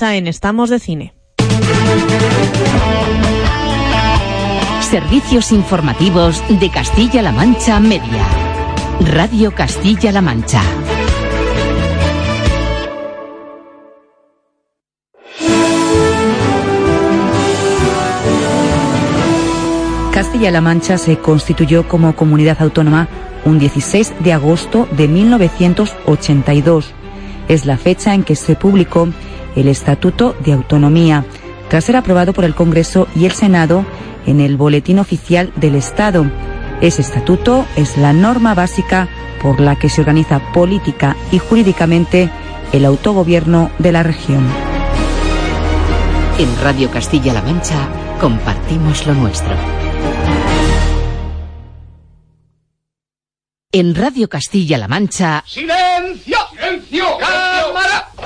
En Estamos de Cine. Servicios informativos de Castilla-La Mancha Media. Radio Castilla-La Mancha. Castilla-La Mancha se constituyó como comunidad autónoma un 16 de agosto de 1982 es la fecha en que se publicó el Estatuto de Autonomía, tras ser aprobado por el Congreso y el Senado en el Boletín Oficial del Estado. Ese estatuto es la norma básica por la que se organiza política y jurídicamente el autogobierno de la región. En Radio Castilla-La Mancha compartimos lo nuestro. En Radio Castilla-La Mancha. ¡Silencio! ¡Silencio!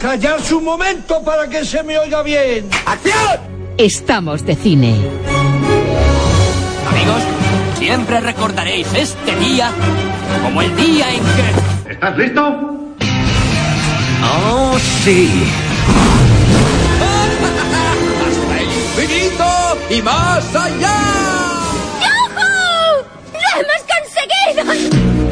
¡Cámara! ¡Callarse un momento para que se me oiga bien! ¡Acción! Estamos de cine. Amigos, siempre recordaréis este día como el día en que. ¿Estás listo? ¡Oh, sí! ¡Hasta el infinito y más allá!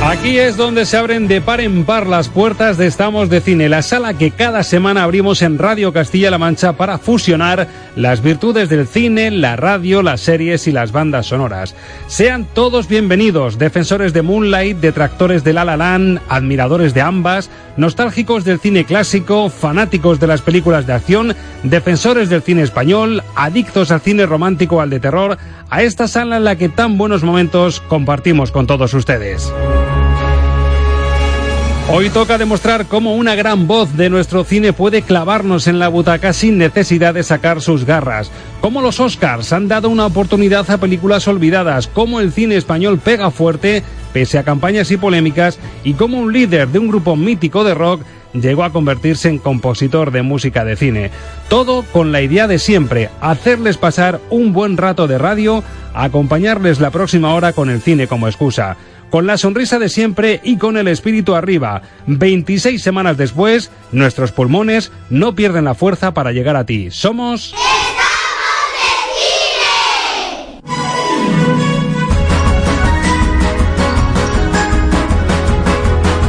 Aquí es donde se abren de par en par las puertas de Estamos de Cine, la sala que cada semana abrimos en Radio Castilla-La Mancha para fusionar las virtudes del cine, la radio, las series y las bandas sonoras. Sean todos bienvenidos, defensores de Moonlight, detractores de La La Land, admiradores de ambas, nostálgicos del cine clásico, fanáticos de las películas de acción, defensores del cine español, adictos al cine romántico o al de terror, a esta sala en la que tan buenos momentos compartimos con todos ustedes. Hoy toca demostrar cómo una gran voz de nuestro cine puede clavarnos en la butaca sin necesidad de sacar sus garras. Cómo los Oscars han dado una oportunidad a películas olvidadas, cómo el cine español pega fuerte pese a campañas y polémicas y cómo un líder de un grupo mítico de rock llegó a convertirse en compositor de música de cine. Todo con la idea de siempre, hacerles pasar un buen rato de radio, acompañarles la próxima hora con el cine como excusa con la sonrisa de siempre y con el espíritu arriba. 26 semanas después, nuestros pulmones no pierden la fuerza para llegar a ti. Somos...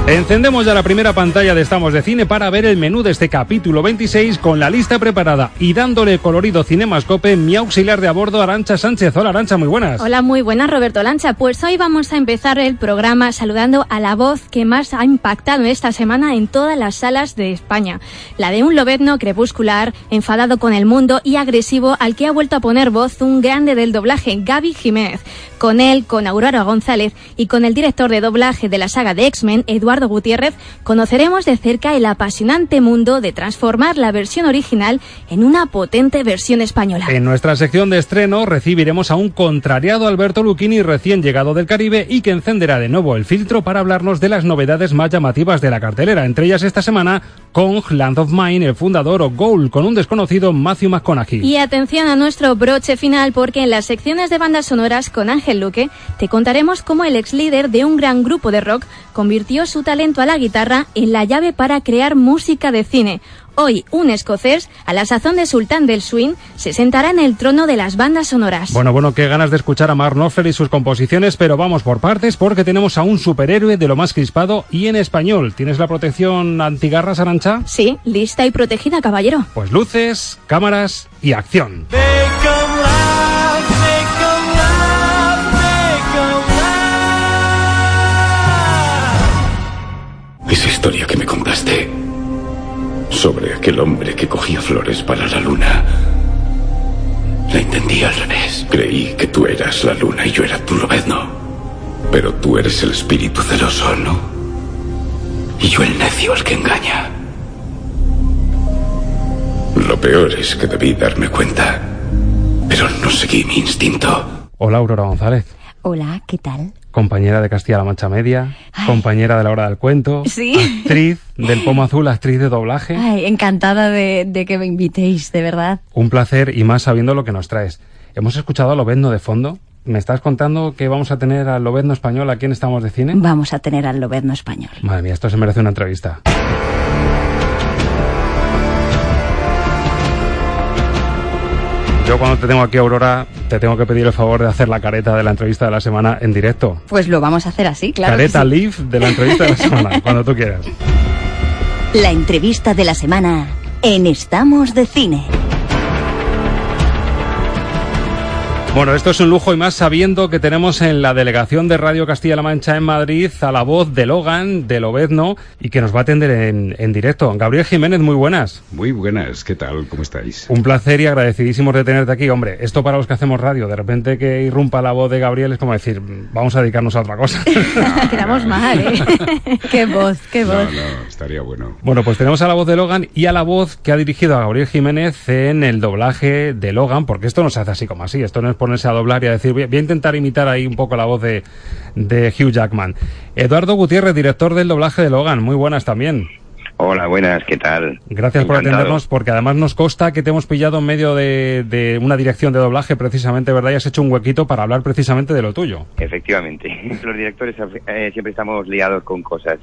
Encendemos ya la primera pantalla de Estamos de Cine para ver el menú de este capítulo 26 con la lista preparada y dándole colorido cinemascope mi auxiliar de a bordo Arancha Sánchez. Hola Arancha, muy buenas. Hola, muy buenas Roberto Lancha. Pues hoy vamos a empezar el programa saludando a la voz que más ha impactado esta semana en todas las salas de España. La de un lobezno crepuscular, enfadado con el mundo y agresivo al que ha vuelto a poner voz un grande del doblaje, Gaby Jiménez. Con él, con Aurora González y con el director de doblaje de la saga de X-Men, Eduardo Gutiérrez, conoceremos de cerca el apasionante mundo de transformar la versión original en una potente versión española. En nuestra sección de estreno recibiremos a un contrariado Alberto Lucchini recién llegado del Caribe y que encenderá de nuevo el filtro para hablarnos de las novedades más llamativas de la cartelera, entre ellas esta semana Kong, Land of Mine, el fundador o Goal con un desconocido Matthew McConaughey. Y atención a nuestro broche final porque en las secciones de bandas sonoras con Ángel Luque te contaremos cómo el ex líder de un gran grupo de rock convirtió su talento a la guitarra en la llave para crear música de cine. Hoy, un escocés, a la sazón de sultán del swing, se sentará en el trono de las bandas sonoras. Bueno, bueno, qué ganas de escuchar a Mark Knopfler y sus composiciones, pero vamos por partes porque tenemos a un superhéroe de lo más crispado y en español. ¿Tienes la protección antigarras, Arancha? Sí, lista y protegida, caballero. Pues luces, cámaras y acción. Esa historia que me contaste sobre aquel hombre que cogía flores para la luna. La entendí al revés. Creí que tú eras la luna y yo era tu lobezno. Pero tú eres el espíritu celoso, ¿no? Y yo el necio al que engaña. Lo peor es que debí darme cuenta, pero no seguí mi instinto. Hola, Aurora González. Hola, ¿qué tal? Compañera de Castilla-La Mancha Media, compañera de la hora del cuento, ¿Sí? actriz del Pomo Azul, actriz de doblaje. Ay, encantada de, que me invitéis, de verdad. Un placer y más sabiendo lo que nos traes. Hemos escuchado a Lobezno de fondo. ¿Me estás contando que vamos a tener al Lobezno español aquí en Estamos de Cine? Vamos a tener al Lobezno español. Madre mía, esto se merece una entrevista. Yo cuando te tengo aquí, Aurora, te tengo que pedir el favor de hacer la careta de la entrevista de la semana en directo. Pues lo vamos a hacer así, claro. Careta live de la entrevista de la semana, cuando tú quieras. La entrevista de la semana en Estamos de Cine. Bueno, esto es un lujo y más sabiendo que tenemos en la delegación de Radio Castilla-La Mancha en Madrid a la voz de Logan, de Lobezno, y que nos va a atender en, en, directo. Gabriel Jiménez, muy buenas. Muy buenas, ¿qué tal? ¿Cómo estáis? Un placer y agradecidísimos de tenerte aquí. Hombre, esto para los que hacemos radio, de repente que irrumpa la voz de Gabriel es como decir, vamos a dedicarnos a otra cosa. Quedamos mal, ¿eh? qué voz, qué voz. No, no, estaría bueno. Bueno, pues tenemos a la voz de Logan y a la voz que ha dirigido a Gabriel Jiménez en el doblaje de Logan, porque esto no se hace así como así, esto no es ponerse a doblar y a decir, voy a intentar imitar ahí un poco la voz de, de Hugh Jackman. Eduardo Gutiérrez, director del doblaje de Logan, muy buenas también. Hola, buenas, ¿qué tal? Gracias por atendernos, porque además nos consta que te hemos pillado en medio de, una dirección de doblaje, precisamente, ¿verdad? Y has hecho un huequito para hablar precisamente de lo tuyo. Efectivamente, los directores eh, siempre estamos liados con cosas.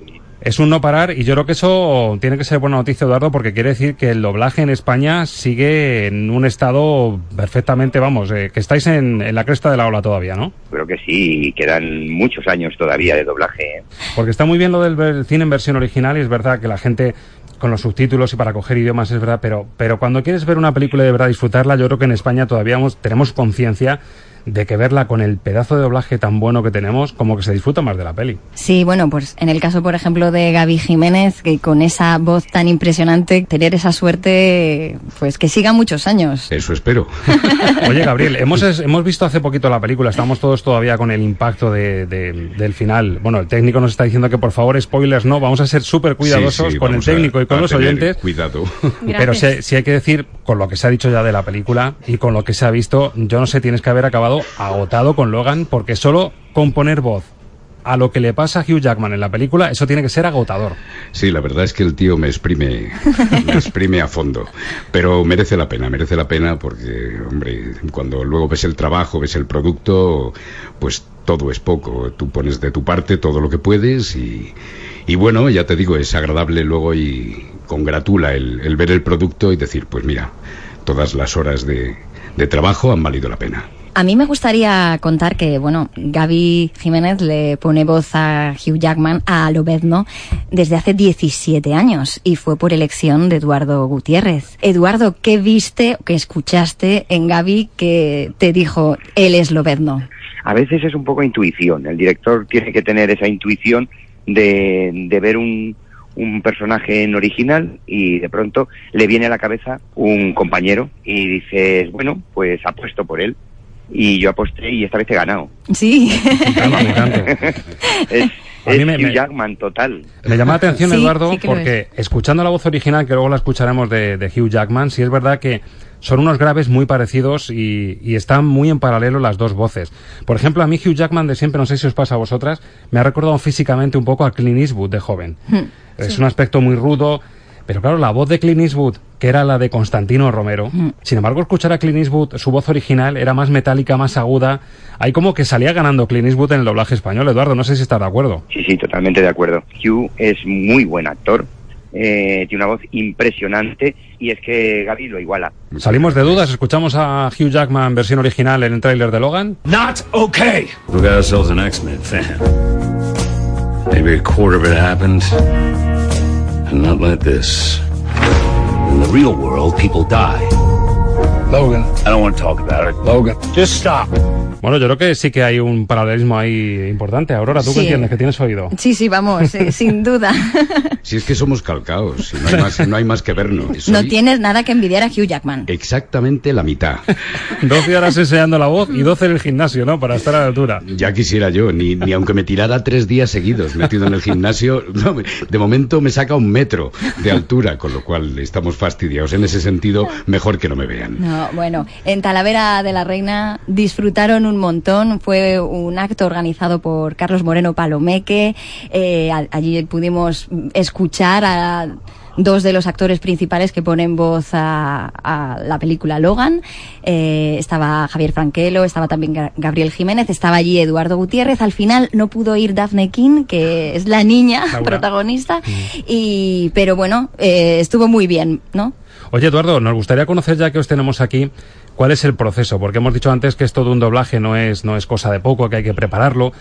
Es un no parar, y yo creo que eso tiene que ser buena noticia, Eduardo, porque quiere decir que el doblaje en España sigue en un estado perfectamente, vamos, eh, que estáis en, la cresta de la ola todavía, ¿no? Creo que sí, quedan muchos años todavía de doblaje. ¿eh? Porque está muy bien lo del cine en versión original, y es verdad que la gente con los subtítulos y para coger idiomas es verdad, pero, pero cuando quieres ver una película y de verdad disfrutarla, yo creo que en España todavía tenemos conciencia de que verla con el pedazo de doblaje tan bueno que tenemos, como que se disfruta más de la peli. Sí, bueno, pues en el caso, por ejemplo, de Gaby Jiménez, que con esa voz tan impresionante, tener esa suerte, pues que siga muchos años. Eso espero. Oye, Gabriel, hemos, hemos visto hace poquito la película, estamos todos todavía con el impacto de, del final. Bueno, el técnico nos está diciendo que por favor, spoilers no, vamos a ser súper cuidadosos con el técnico y con los oyentes. Cuidado. Pero si hay que decir, con lo que se ha dicho ya de la película y con lo que se ha visto, yo no sé, tienes que haber acabado agotado con Logan porque solo componer voz a lo que le pasa a Hugh Jackman en la película, eso tiene que ser agotador. Sí, la verdad es que el tío me exprime, me exprime a fondo. Pero merece la pena, merece la pena porque, hombre, cuando luego ves el trabajo, ves el producto, pues todo es poco. Tú pones de tu parte todo lo que puedes y, y bueno, ya te digo, es agradable luego y congratula el, el ver el producto y decir, pues mira, todas las horas de, de trabajo han valido la pena. A mí me gustaría contar que, bueno, Gaby Jiménez le pone voz a Hugh Jackman a Lobezno desde hace 17 años y fue por elección de Eduardo Gutiérrez. Eduardo, ¿qué viste, qué escuchaste en Gaby que te dijo él es Lobezno? A veces es un poco intuición. El director tiene que tener esa intuición de, de ver un, un personaje en original y de pronto le viene a la cabeza un compañero y dices, bueno, pues apuesto por él y yo aposté y esta vez he ganado. Sí. es, Hugh Jackman total. Me llama la atención, Eduardo, porque escuchando la voz original, que luego la escucharemos de, de, Hugh Jackman, sí es verdad que son unos graves muy parecidos y, y, están muy en paralelo las dos voces. Por ejemplo, a mí Hugh Jackman de siempre, no sé si os pasa a vosotras, me ha recordado físicamente un poco a Clint Eastwood de joven. Hmm. Es un aspecto muy rudo, Pero claro, la voz de Clint Eastwood, que era la de Constantino Romero, mm. sin embargo, escuchar a Clint Eastwood, su voz original era más metálica, más aguda. Hay como que salía ganando Clint Eastwood en el doblaje español. Eduardo, no sé si estás de acuerdo. Sí, sí, totalmente de acuerdo. Hugh es muy buen actor. Eh, tiene una voz impresionante y es que Gaby lo iguala. Salimos de dudas, escuchamos a Hugh Jackman versión original en el tráiler de Logan. Not okay. We got ourselves an X-Men fan. Maybe a quarter of it happened, and not like this. In the real world, people die. Logan. I don't want to talk about it. Logan. Just stop. Bueno, yo creo que sí que hay un paralelismo ahí importante. Aurora, ¿tú qué entiendes? que tienes oído? Sí, sí, vamos, eh, sin duda. Si es que somos calcaos, no hay más, no hay más que vernos. No tienes nada que envidiar a Hugh Jackman. Exactamente la mitad. 12 horas enseñando la voz y 12 en el gimnasio, ¿no? Para estar a la altura. Ya quisiera yo, ni, ni aunque me tirara tres días seguidos metido en el gimnasio, de momento me saca un metro de altura, con lo cual estamos fastidiados. En ese sentido, mejor que no me vean. No, bueno, en Talavera de la Reina disfrutaron un montón. Fue un acto organizado por Carlos Moreno Palomeque. Eh, allí pudimos escuchar a dos de los actores principales que ponen voz a, la película Logan. Eh, estaba Javier Franquelo, estaba también Gabriel Jiménez, estaba allí Eduardo Gutiérrez. Al final no pudo ir Daphne King, que es la niña protagonista, mm. y, pero bueno, eh, estuvo muy bien, ¿no? Oye, Eduardo, nos gustaría conocer, ya que os tenemos aquí, cuál es el proceso, porque hemos dicho antes que esto de un doblaje no es, no es cosa de poco, que hay que prepararlo.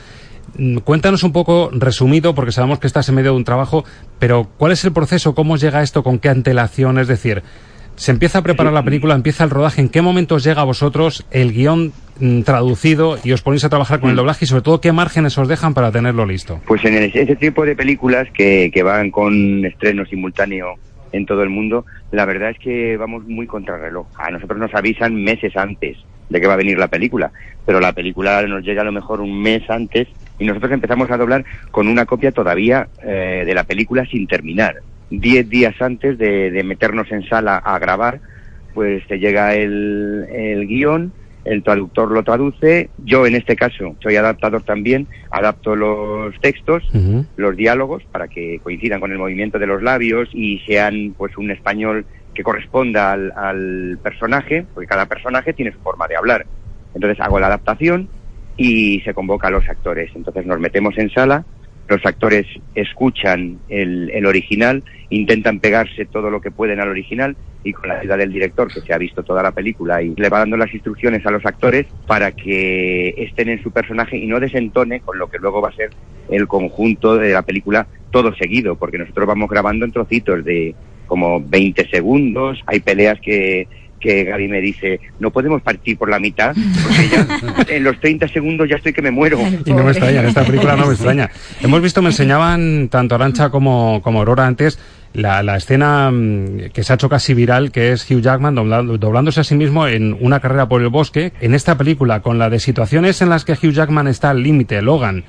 Mm, cuéntanos un poco, resumido, porque sabemos que estás en medio de un trabajo, pero ¿cuál es el proceso? ¿Cómo llega esto? ¿Con qué antelación? Es decir, se empieza a preparar la película, empieza el rodaje. ¿En qué momento os llega a vosotros el guion mm, traducido y os ponéis a trabajar con el doblaje y sobre todo qué márgenes os dejan para tenerlo listo? Pues en ese tipo de películas que, que van con estreno simultáneo en todo el mundo, la verdad es que vamos muy contrarreloj. A nosotros nos avisan meses antes de que va a venir la película, pero la película nos llega a lo mejor un mes antes y nosotros empezamos a doblar con una copia todavía eh, de la película sin terminar. Diez días antes de, meternos en sala a grabar, pues te llega el, el guion, el traductor lo traduce, yo en este caso soy adaptador también, adapto los textos, los diálogos para que coincidan con el movimiento de los labios y sean pues un español que corresponda al, al personaje, porque cada personaje tiene su forma de hablar. Entonces hago la adaptación y se convoca a los actores. Entonces nos metemos en sala, los actores escuchan el, el, original, intentan pegarse todo lo que pueden al original y con la ayuda del director que se ha visto toda la película y le va dando las instrucciones a los actores para que estén en su personaje y no desentone con lo que luego va a ser el conjunto de la película todo seguido, porque nosotros vamos grabando en trocitos de como 20 segundos, hay peleas que que Gaby me dice, no podemos partir por la mitad, porque ya en los 30 segundos ya estoy que me muero. Y no me extraña, en esta película no me extraña. Hemos visto, me enseñaban tanto Arancha como, como Aurora antes, la, la, escena mm, que se ha hecho casi viral, que es Hugh Jackman doblándose a sí mismo en una carrera por el bosque. En esta película, con la de situaciones en las que Hugh Jackman está al límite, Logan,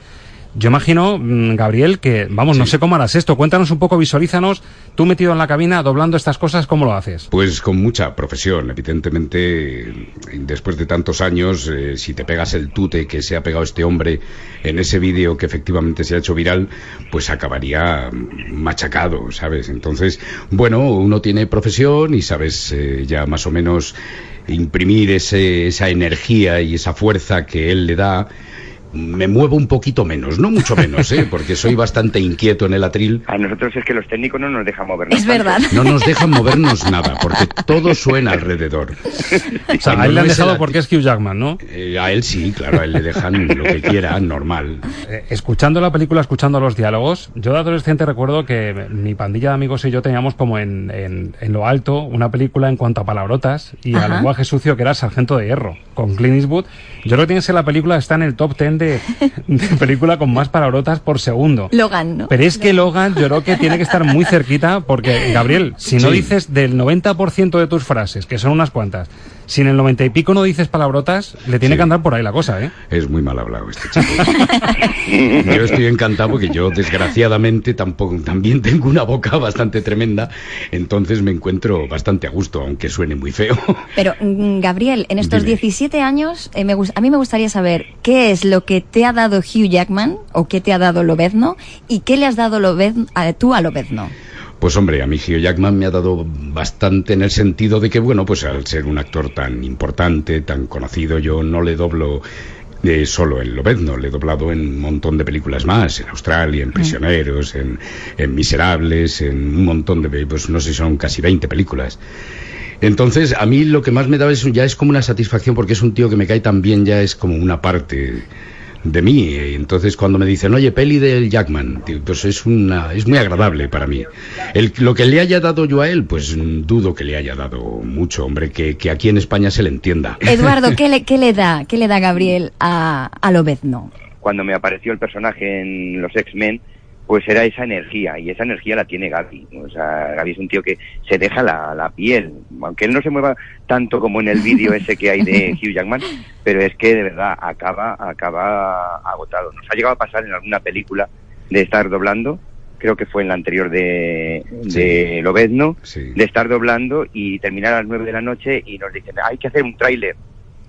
yo imagino, mm, Gabriel, que, vamos, no sé cómo harás esto. Cuéntanos un poco, visualízanos, tú metido en la cabina, doblando estas cosas, ¿cómo lo haces? Pues con mucha profesión, evidentemente, después de tantos años, eh, si te pegas el tute que se ha pegado este hombre en ese vídeo que efectivamente se ha hecho viral, pues acabaría machacado, ¿sabes? Entonces, bueno, uno tiene profesión y sabes eh, ya más o menos imprimir ese, esa energía y esa fuerza que él le da me muevo un poquito menos, no mucho menos, ¿eh? porque soy bastante inquieto en el atril. A nosotros es que los técnicos no nos dejan movernos. Es verdad. No nos dejan movernos nada, porque todo suena alrededor. O sea, a él le han dejado porque es Hugh Jackman, ¿no? Eh, a él sí, claro, a él le dejan lo que quiera, normal. Eh, escuchando la película, escuchando los diálogos, yo de adolescente recuerdo que mi pandilla de amigos y yo teníamos como en, en, lo alto una película en cuanto a palabrotas y al lenguaje sucio que era Sargento de Hierro, con Clint Eastwood. Yo creo que tiene que ser la película está en el top ten de, película con más palabrotas por segundo. Logan, ¿no? Pero es que Logan yo creo que tiene que estar muy cerquita porque, Gabriel, si no dices del 90% de tus frases, que son unas cuantas, si en el noventa y pico no dices palabrotas, le tiene que andar por ahí la cosa, ¿eh? Es muy mal hablado este chico. yo estoy encantado porque yo, desgraciadamente, tampoco, también tengo una boca bastante tremenda, entonces me encuentro bastante a gusto, aunque suene muy feo. Pero, mm, Gabriel, en estos 17 años, eh, me, a mí me gustaría saber qué es lo que te ha dado Hugh Jackman, o qué te ha dado Lobezno, y qué le has dado Lobezno, a, tú a Lobezno. Pues hombre, a mí Hugh Jackman me ha dado bastante en el sentido de que, bueno, pues al ser un actor tan importante, tan conocido, yo no le doblo eh, solo en Lobezno, le he doblado en un montón de películas más, en Australia, en Prisioneros, en, en Miserables, en un montón de, pues no sé, son casi 20 películas. Entonces, a mí lo que más me da es, ya es como una satisfacción porque es un tío que me cae tan bien, ya es como una parte de mí. Entonces, cuando me dicen, oye, peli del Jackman, pues es, una, es muy agradable para mí. El, lo que le haya dado yo a él, pues dudo que le haya dado mucho, hombre, que, que aquí en España se le entienda. Eduardo, ¿qué le, qué le da, qué le da Gabriel a, a Lobezno? Cuando me apareció el personaje en los X-Men, pues era esa energía y esa energía la tiene Gaby. O sea, Gaby es un tío que se deja la, la piel, aunque él no se mueva tanto como en el vídeo ese que hay de Hugh Jackman, pero es que de verdad acaba, acaba agotado. Nos ha llegado a pasar en alguna película de estar doblando, creo que fue en la anterior de, de Sí. Lobezno, Sí. de estar doblando y terminar a las nueve de la noche y nos dicen, hay que hacer un tráiler.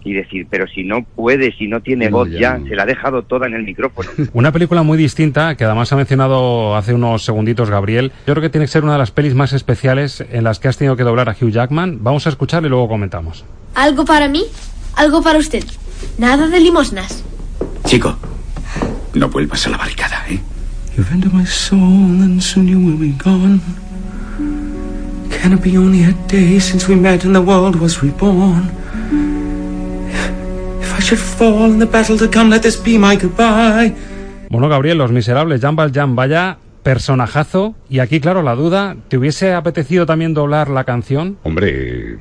Y decir, pero si no puede, si no tiene No, voz ya se la ha dejado toda en el micrófono. Una película muy distinta, que además ha mencionado hace unos segunditos Gabriel. Yo creo que tiene que ser una de las pelis más especiales en las que has tenido que doblar a Hugh Jackman. Vamos a escucharle y luego comentamos. Algo para mí, algo para usted. Nada de limosnas. Chico, no vuelvas a la barricada, ¿eh? You've entered my soul and soon you will be gone. Can it be only a day since we met and the world was reborn? Should fall in the battle to come, let this be my goodbye. Bueno, Gabriel, Los Miserables, Jan Valjean, vaya personajazo. Y aquí, claro, la duda, ¿te hubiese apetecido también doblar la canción? Hombre,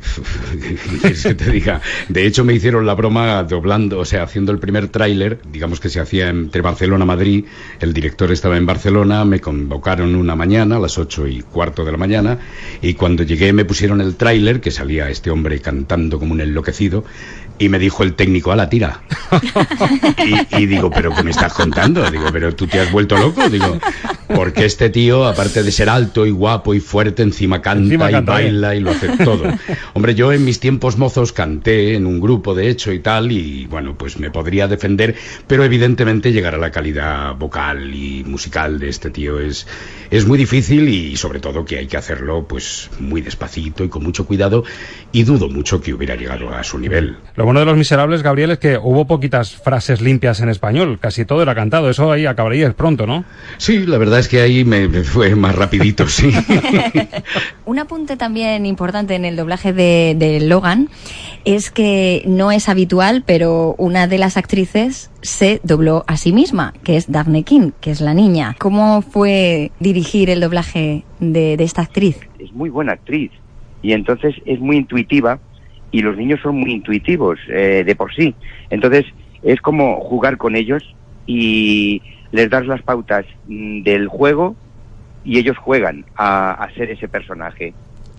¿qué se te diga? De hecho, me hicieron la broma doblando, o sea, haciendo el primer tráiler, digamos que se hacía entre Barcelona y Madrid, el director estaba en Barcelona, me convocaron una mañana, a las ocho y cuarto de la mañana, y cuando llegué me pusieron el tráiler, que salía este hombre cantando como un enloquecido, y me dijo el técnico, a la tira. Y, y digo, ¿pero qué me estás contando? Digo, ¿pero tú te has vuelto loco? Digo, porque este tío, aparte de ser alto y guapo y fuerte, encima canta Encima y bien. baila y lo hace todo. Hombre, yo en mis tiempos mozos canté en un grupo, de hecho, y tal, y bueno, pues me podría defender, pero evidentemente llegar a la calidad vocal y musical de este tío es, es muy difícil y sobre todo que hay que hacerlo pues muy despacito y con mucho cuidado, y dudo mucho que hubiera llegado a su nivel. Lo bueno de Los Miserables, Gabriel, es que hubo poquitas frases limpias en español. Casi todo era cantado. Eso ahí acabarías pronto, ¿no? Sí, la verdad es que ahí me, me fue más rapidito, sí. Un apunte también importante en el doblaje de, de Logan es que no es habitual, pero una de las actrices se dobló a sí misma, que es Daphne King, que es la niña. ¿Cómo fue dirigir el doblaje de, de esta actriz? es muy buena actriz y entonces es muy intuitiva y los niños son muy intuitivos eh, de por sí. Entonces es como jugar con ellos y les das las pautas mm, del juego y ellos juegan a, a ser ese personaje.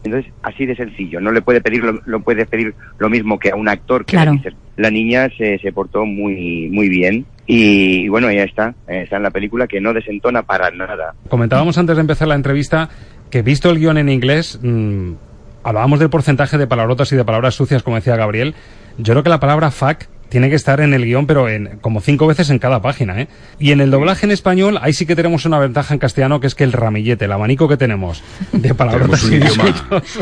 Entonces, así de sencillo. No le puede pedir lo, lo puede pedir lo mismo que a un actor que Claro. le dices. La niña se, se portó muy muy bien y, y bueno, ya está. eh, Está en la película que no desentona para nada. Comentábamos antes de empezar la entrevista que visto el guion en inglés, mm, hablábamos del porcentaje de palabrotas y de palabras sucias, como decía Gabriel. Yo creo que la palabra fuck tiene que estar en el guion, pero en, como cinco veces en cada página, ¿eh? Y en el doblaje en español, ahí sí que tenemos una ventaja en castellano, que es que el ramillete, el abanico que tenemos de Tenemos un y idioma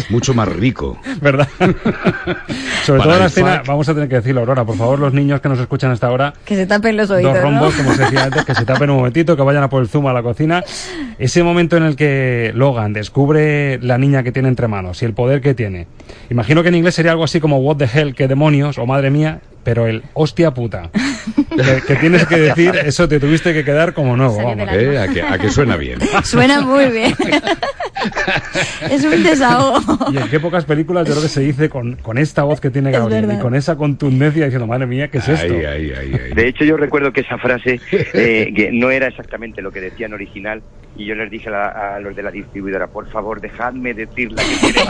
mucho más rico. ¿verdad? Sobre Para todo en la escena, vamos a tener que decirlo, Aurora, por favor, los niños que nos escuchan hasta ahora, Que se tapen los oídos, dos rombos, ¿no? como se decía antes, que se tapen un momentito, que vayan a por el zumo a la cocina. Ese momento en el que Logan descubre la niña que tiene entre manos y el poder que tiene. Imagino que en inglés sería algo así como what the hell, qué demonios, o madre mía, pero el hostia puta. Que, que tienes que decir, eso te tuviste que quedar como nuevo, vamos. ¿Eh? ¿A, que, a que suena bien? Suena muy bien. es un desahogo. Y en qué pocas películas yo creo que se dice con, con esta voz que tiene Gabriel y con esa contundencia diciendo, madre mía, ¿qué es esto? Ahí, ahí, ahí, ahí. De hecho, yo recuerdo que esa frase eh, que no era exactamente lo que decían original y yo les dije a, la- a los de la distribuidora, por favor, dejadme decir la que tiene.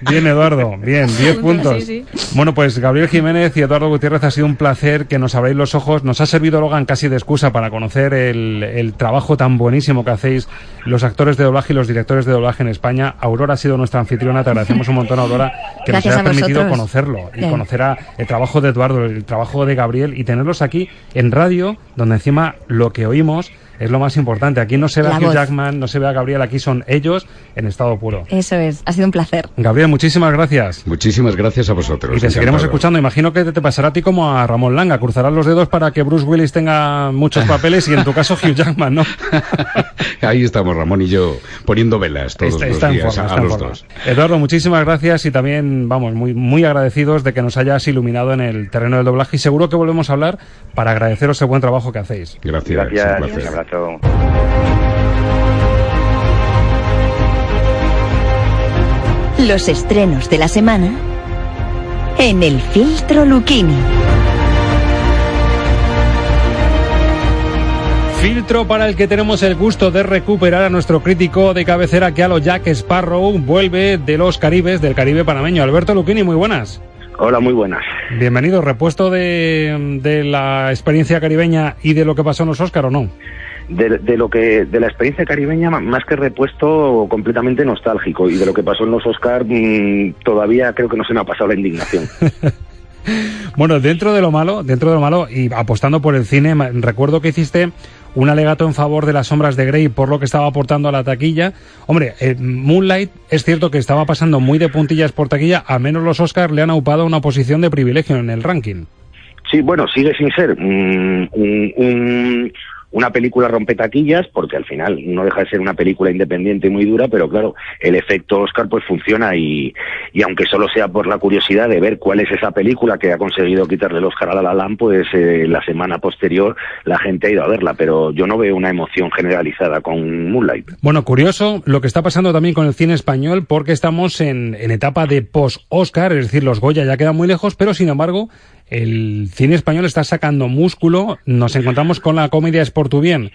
Bien, Eduardo, bien, 10 puntos. sí, Bueno, pues Gabriel Jiménez y Eduardo Gutiérrez ha sido un placer que nos abráis los ojos. Nos ha servido Logan casi de excusa para conocer el, el trabajo tan buenísimo que hacéis los actores de doblaje y los directores de doblaje en España. Aurora ha sido nuestra anfitriona, te agradecemos un montón, Aurora, que Gracias nos haya permitido conocerlo y Bien. conocer a- el trabajo de Eduardo, el trabajo de Gabriel y tenerlos aquí en radio, donde encima lo que oímos es lo más importante. Aquí no se ve a Hugh Jackman, no se ve a Gabriel, aquí son ellos en estado puro. Eso es, ha sido un placer. Gabriel, muchísimas gracias. Muchísimas gracias a vosotros. Y te seguiremos escuchando. Imagino que te pasará a ti como a Ramón Langa. Cruzarás los dedos para que Bruce Willis tenga muchos papeles y en tu caso Hugh Jackman, ¿no? Ahí estamos, Ramón y yo, poniendo velas todos los días a los dos. Eduardo, muchísimas gracias y también, vamos, muy, muy agradecidos de que nos hayas iluminado en el terreno del doblaje y seguro que volvemos a hablar para agradeceros el buen trabajo que hacéis. Gracias. Gracias, Los estrenos de la semana en el filtro Luchini. Filtro para el que tenemos el gusto de recuperar a nuestro crítico de cabecera que a lo Jack Sparrow vuelve de los Caribes, del Caribe panameño. Alberto Luquini, muy buenas. Hola, muy buenas. Bienvenido. ¿Repuesto de, de la experiencia caribeña y de lo que pasó en los Oscar o no? De, lo que de la experiencia caribeña más que repuesto completamente nostálgico y de lo que pasó en los Oscar mm, todavía creo que no se me ha pasado la indignación. bueno, dentro de lo malo, dentro de lo malo y apostando por el cine, recuerdo que hiciste un alegato en favor de las sombras de Grey por lo que estaba aportando a la taquilla. Hombre, eh, Moonlight es cierto que estaba pasando muy de puntillas por taquilla, a menos los Oscars le han aupado una posición de privilegio en el ranking. Sí, bueno, sigue sin ser un, un, una película rompe taquillas, porque al final no deja de ser una película independiente y muy dura, pero claro, el efecto Oscar pues funciona y, y aunque solo sea por la curiosidad de ver cuál es esa película que ha conseguido quitarle el Oscar a La La pues eh, la semana posterior la gente ha ido a verla, pero yo no veo una emoción generalizada con Moonlight. Bueno, curioso lo que está pasando también con el cine español, porque estamos en, en etapa de post-Oscar, es decir, los Goya ya quedan muy lejos, pero sin embargo el cine español está sacando músculo. Nos encontramos con la comedia Bien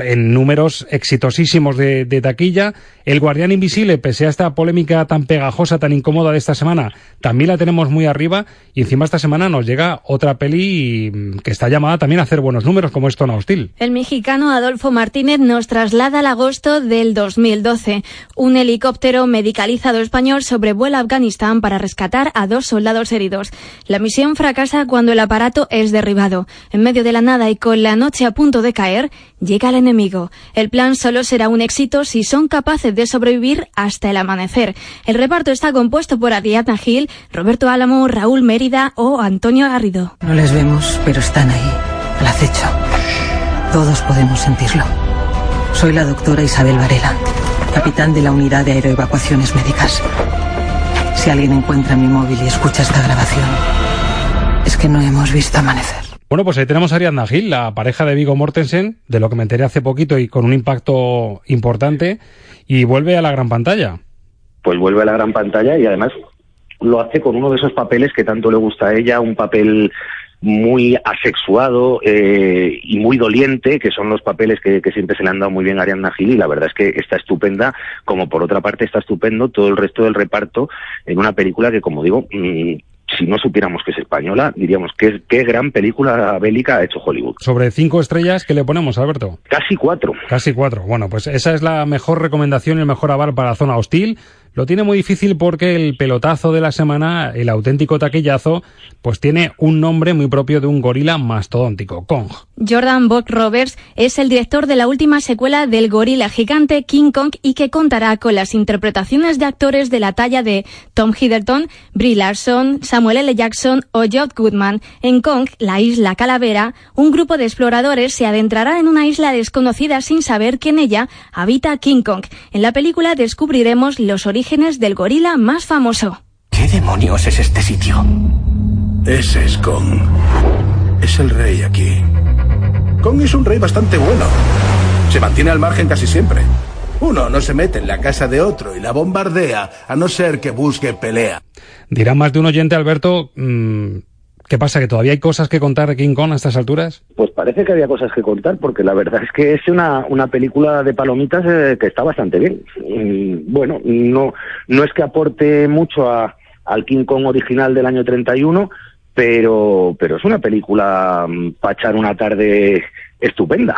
en números exitosísimos de, taquilla. El Guardián Invisible, pese a esta polémica tan pegajosa, tan incómoda de esta semana, también la tenemos muy arriba. Y encima esta semana nos llega otra peli mm, que está llamada también a hacer buenos números, como es Tona Hostil. El mexicano Adolfo Martínez nos traslada al agosto del 2012. Un helicóptero medicalizado español sobrevuela Afganistán para rescatar a dos soldados heridos. La misión fracasa cuando el aparato es derribado. En medio de la nada y con la noche a punto de caer, llega enemigo. El plan solo será un éxito si son capaces de sobrevivir hasta el amanecer. El reparto está compuesto por Ariadna Gil, Roberto Álamo, Raúl Mérida o Antonio Garrido. No les vemos, pero están ahí, al acecho. Todos podemos sentirlo. Soy la doctora Isabel Varela, capitán de la unidad de aeroevacuaciones médicas. Si alguien encuentra mi móvil y escucha esta grabación, es que no hemos visto amanecer. Bueno, pues ahí tenemos a Ariadna Gil, la pareja de Vigo Mortensen, de lo que me enteré hace poquito y con un impacto importante, y vuelve a la gran pantalla. Pues vuelve a la gran pantalla y además lo hace con uno de esos papeles que tanto le gusta a ella, un papel muy asexuado eh, y muy doliente, que son los papeles que, siempre se le han dado muy bien a Ariadna Gil, y la verdad es que está estupenda, como por otra parte está estupendo todo el resto del reparto en una película que, como digo, mm, si no supiéramos que es española, diríamos que qué gran película bélica ha hecho Hollywood. Sobre cinco estrellas, ¿qué le ponemos, Alberto? Casi cuatro. Casi cuatro. Bueno, pues esa es la mejor recomendación y el mejor aval para Zona Hostil. Lo tiene muy difícil porque el pelotazo de la semana, el auténtico taquillazo, pues tiene un nombre muy propio de un gorila mastodóntico, Kong. Jordan Bock Roberts es el director de la última secuela del gorila gigante King Kong y que contará con las interpretaciones de actores de la talla de Tom Hiddleston, Brie Larson, Samuel L. Jackson o Jod Goodman. En Kong, la isla Calavera, un grupo de exploradores se adentrará en una isla desconocida sin saber que en ella habita King Kong. En la película descubriremos los orígenes del gorila más famoso. ¿Qué demonios es este sitio? Ese es Kong. Es el rey aquí. Kong es un rey bastante bueno. Se mantiene al margen casi siempre. Uno no se mete en la casa de otro y la bombardea, a no ser que busque pelea. Dirá más de un oyente, Alberto, mm, ¿Qué pasa? ¿Que todavía hay cosas que contar de King Kong a estas alturas? Pues parece que había cosas que contar, porque la verdad es que es una, una película de palomitas eh, que está bastante bien. bueno, no, no es que aporte mucho a, al King Kong original del año 31, pero, pero es una película mm, para echar una tarde estupenda.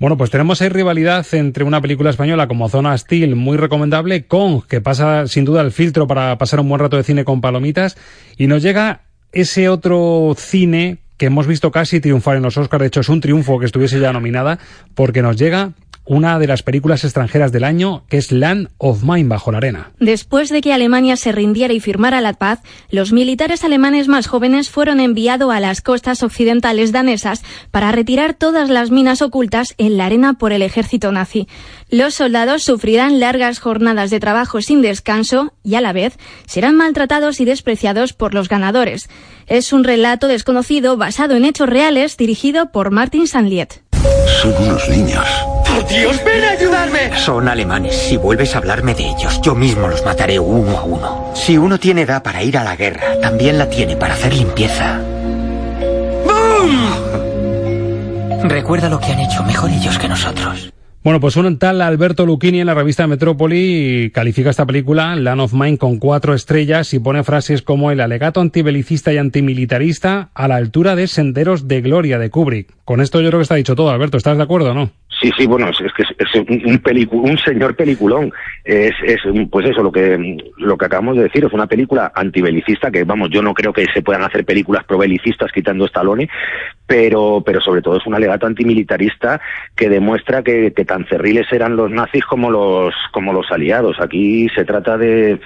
Bueno, pues tenemos ahí rivalidad entre una película española como Zona Steel, muy recomendable, Kong, que pasa sin duda el filtro para pasar un buen rato de cine con palomitas, y nos llega ese otro cine que hemos visto casi triunfar en los Oscars. De hecho, es un triunfo que estuviese ya nominada porque nos llega una de las películas extranjeras del año, que es Land of Mine bajo la arena. Después de que Alemania se rindiera y firmara la paz, los militares alemanes más jóvenes fueron enviados a las costas occidentales danesas para retirar todas las minas ocultas en la arena por el ejército nazi. Los soldados sufrirán largas jornadas de trabajo sin descanso y a la vez serán maltratados y despreciados por los ganadores. Es un relato desconocido basado en hechos reales dirigido por Martin Sanliet. Son unos niños. ¡Por Dios, ven a ayudarme! Son alemanes. Si vuelves a hablarme de ellos, yo mismo los mataré uno a uno. Si uno tiene edad para ir a la guerra, también la tiene para hacer limpieza. ¡Bum! Recuerda lo que han hecho, mejor ellos que nosotros. Bueno, pues un tal Alberto Lucchini en la revista Metrópoli califica esta película, Land of Mine, con cuatro estrellas y pone frases como el alegato antibelicista y antimilitarista a la altura de Senderos de Gloria de Kubrick. Con esto yo creo que está dicho todo, Alberto. ¿Estás de acuerdo o no? Sí, sí, bueno, es, que es, un, un, un señor peliculón. Es, es, pues eso, lo que, lo que acabamos de decir, es una película antibelicista que, vamos, yo no creo que se puedan hacer películas probelicistas quitando Stallone, pero, pero sobre todo es un alegato antimilitarista que demuestra que, que tan cerriles eran los nazis como los, como los aliados. Aquí se trata de,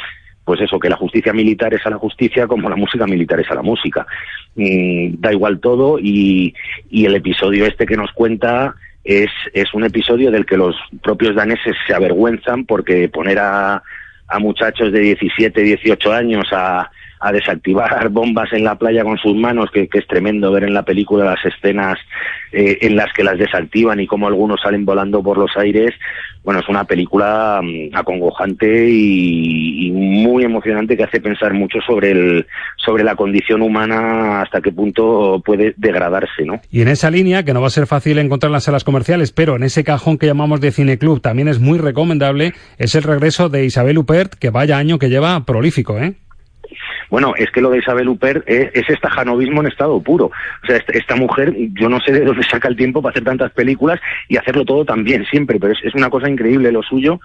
pues eso, que la justicia militar es a la justicia como la música militar es a la música. Mm, da igual todo y, y el episodio este que nos cuenta es, es un episodio del que los propios daneses se avergüenzan porque poner a, a muchachos de 17, 18 años a, a desactivar bombas en la playa con sus manos, que, es tremendo ver en la película las escenas eh, en las que las desactivan y cómo algunos salen volando por los aires. Bueno, es una película um, acongojante y, y, muy emocionante que hace pensar mucho sobre el sobre la condición humana hasta qué punto puede degradarse, ¿no? Y en esa línea, que no va a ser fácil encontrar en las salas comerciales, pero en ese cajón que llamamos de cineclub también es muy recomendable, es el regreso de Isabel Huppert, que vaya año que lleva prolífico, ¿eh? Bueno, es que lo de Isabel Huppert es, es estajanovismo en estado puro. O sea, esta, esta, mujer, yo no sé de dónde saca el tiempo para hacer tantas películas y hacerlo todo tan bien siempre, pero es, es una cosa increíble lo suyo.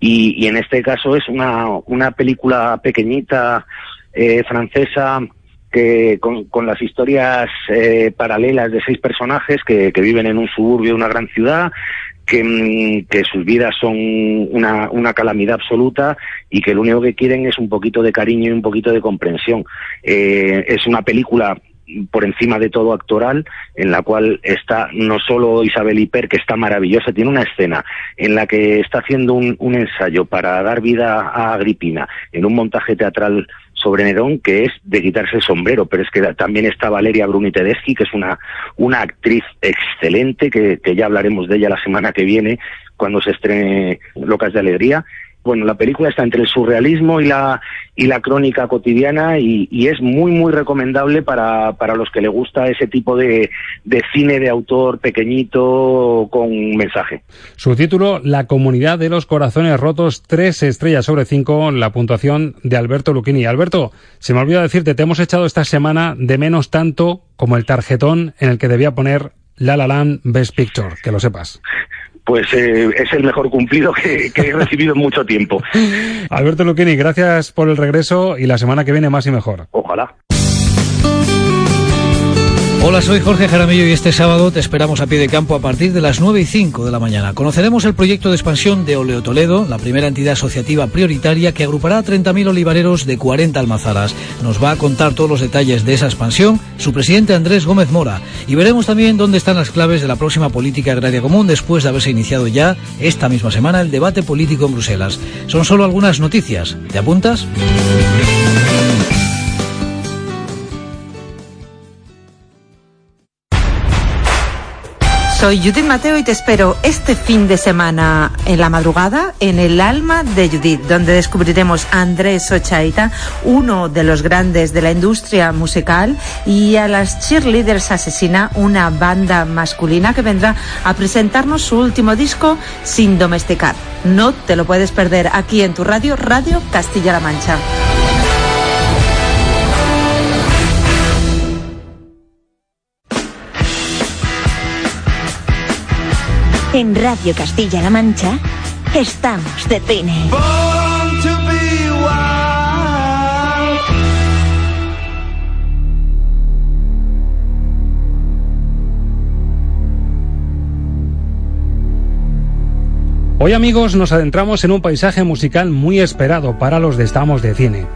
Y, y, en este caso es una, una película pequeñita eh, francesa que con, con, las historias eh, paralelas de seis personajes que, que, viven en un suburbio de una gran ciudad, que, que, sus vidas son una, una, calamidad absoluta y que lo único que quieren es un poquito de cariño y un poquito de comprensión. Eh, es una película por encima de todo actoral, en la cual está no solo Isabel Hiper, que está maravillosa, tiene una escena en la que está haciendo un, un ensayo para dar vida a Agripina en un montaje teatral sobre Nerón que es de quitarse el sombrero, pero es que también está Valeria Bruni Tedeschi, que es una, una actriz excelente, que, que ya hablaremos de ella la semana que viene, cuando se estrene Locas de Alegría, bueno, la película está entre el surrealismo y la, y la crónica cotidiana y, es muy, muy recomendable para, para, los que le gusta ese tipo de, de, cine de autor pequeñito con mensaje. Su título, La comunidad de los corazones rotos, tres estrellas sobre cinco, la puntuación de Alberto Luchini. Alberto, se me olvidó decirte, te hemos echado esta semana de menos tanto como el tarjetón en el que debía poner La La Land Best Picture, que lo sepas pues eh, es el mejor cumplido que, que, he recibido en mucho tiempo. Alberto Luquini, gracias por el regreso y la semana que viene más y mejor. Ojalá. Hola, soy Jorge Jaramillo y este sábado te esperamos a pie de campo a partir de las 9 y 5 de la mañana. Conoceremos el proyecto de expansión de Oleo Toledo, la primera entidad asociativa prioritaria que agrupará a 30.000 olivareros de 40 almazaras. Nos va a contar todos los detalles de esa expansión su presidente Andrés Gómez Mora. Y veremos también dónde están las claves de la próxima política agraria común después de haberse iniciado ya esta misma semana el debate político en Bruselas. Son solo algunas noticias. ¿Te apuntas? Soy Judith Mateo y te espero este fin de semana en la madrugada en el alma de Judith, donde descubriremos a Andrés Ochaita, uno de los grandes de la industria musical, y a las Cheerleaders Asesina, una banda masculina que vendrá a presentarnos su último disco sin domesticar. No te lo puedes perder aquí en tu radio, Radio Castilla-La Mancha. En Radio Castilla-La Mancha estamos de cine. Hoy amigos nos adentramos en un paisaje musical muy esperado para los de Estamos de Cine.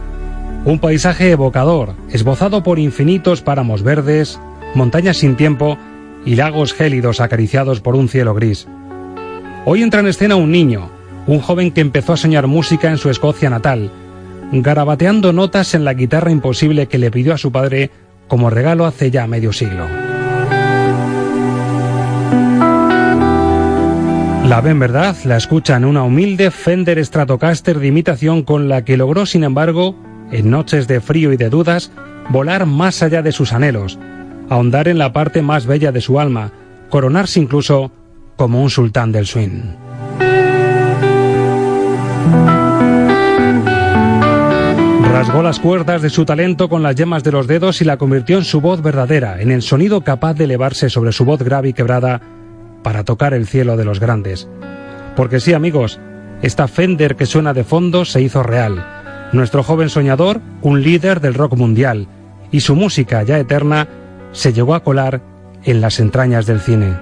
Un paisaje evocador, esbozado por infinitos páramos verdes, montañas sin tiempo y lagos gélidos acariciados por un cielo gris. Hoy entra en escena un niño, un joven que empezó a soñar música en su Escocia natal, garabateando notas en la guitarra imposible que le pidió a su padre como regalo hace ya medio siglo. La ven verdad, la escucha en una humilde Fender Stratocaster de imitación con la que logró, sin embargo, en noches de frío y de dudas, volar más allá de sus anhelos, ahondar en la parte más bella de su alma, coronarse incluso como un sultán del swing. Rasgó las cuerdas de su talento con las yemas de los dedos y la convirtió en su voz verdadera, en el sonido capaz de elevarse sobre su voz grave y quebrada para tocar el cielo de los grandes. Porque sí, amigos, esta Fender que suena de fondo se hizo real. Nuestro joven soñador, un líder del rock mundial, y su música ya eterna se llegó a colar en las entrañas del cine.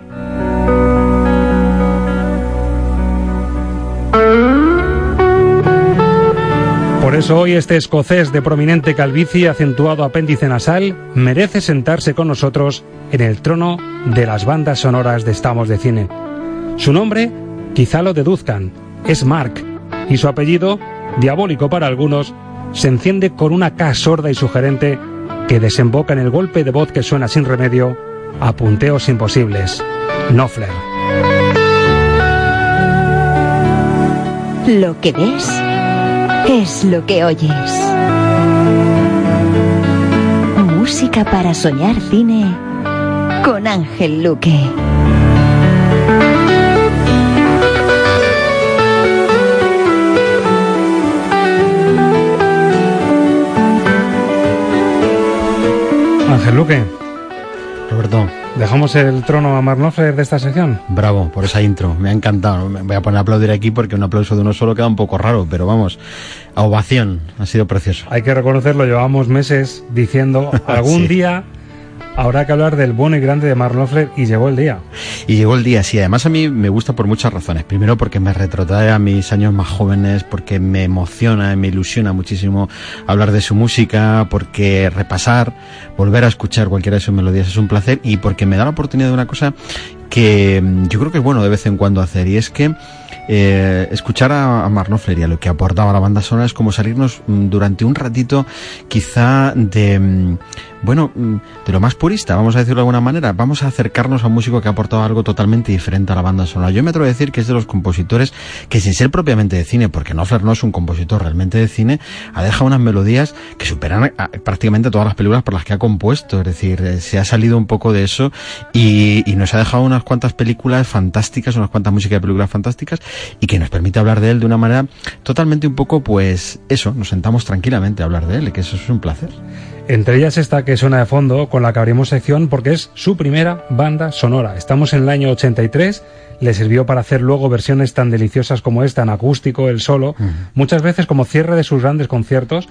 Por eso hoy este escocés de prominente calvicie acentuado apéndice nasal merece sentarse con nosotros en el trono de las bandas sonoras de Estamos de Cine. Su nombre, quizá lo deduzcan, es Mark, y su apellido, diabólico para algunos, se enciende con una K sorda y sugerente que desemboca en el golpe de voz que suena sin remedio a punteos imposibles. Knopfler. Lo que ves es lo que oyes. Música para soñar cine con Ángel Luque. Ángel Luque. Roberto. ¿Dejamos el trono a Marnofler de esta sección? Bravo, por esa intro. Me ha encantado. Me voy a poner a aplaudir aquí porque un aplauso de uno solo queda un poco raro, pero vamos, a ovación. Ha sido precioso. Hay que reconocerlo, llevamos meses diciendo algún Sí. día habrá que hablar del bueno y grande de Marnofler y llegó el día. Y llegó el día, sí. Además a mí me gusta por muchas razones. Primero porque me retrotrae a mis años más jóvenes, porque me emociona, me ilusiona muchísimo hablar de su música, porque repasar, volver a escuchar cualquiera de sus melodías es un placer y porque me da la oportunidad de una cosa que mm, yo creo que es bueno de vez en cuando hacer y es que eh, escuchar a, a Mark Knopfler y a lo que aportaba la banda sonora es como salirnos mm, durante un ratito quizá de mm, bueno mm, de lo más purista vamos a decirlo de alguna manera. Vamos a acercarnos a un músico que ha aportado algo totalmente diferente a la banda sonora. Yo me atrevo a decir que es de los compositores que sin ser propiamente de cine porque Knopfler no es un compositor realmente de cine ha dejado unas melodías que superan a- prácticamente todas las películas por las que ha compuesto. Es decir eh, se ha salido un poco de eso y, y nos ha dejado unas cuantas películas fantásticas, unas cuantas músicas de películas fantásticas y que nos permite hablar de él de una manera totalmente un poco, pues eso, nos sentamos tranquilamente a hablar de él y que eso es un placer. Entre ellas esta que suena de fondo, con la que abrimos sección, porque es su primera banda sonora. Estamos en el año 83, le sirvió para hacer luego versiones tan deliciosas como esta, en acústico, el solo, muchas veces como cierre de sus grandes conciertos,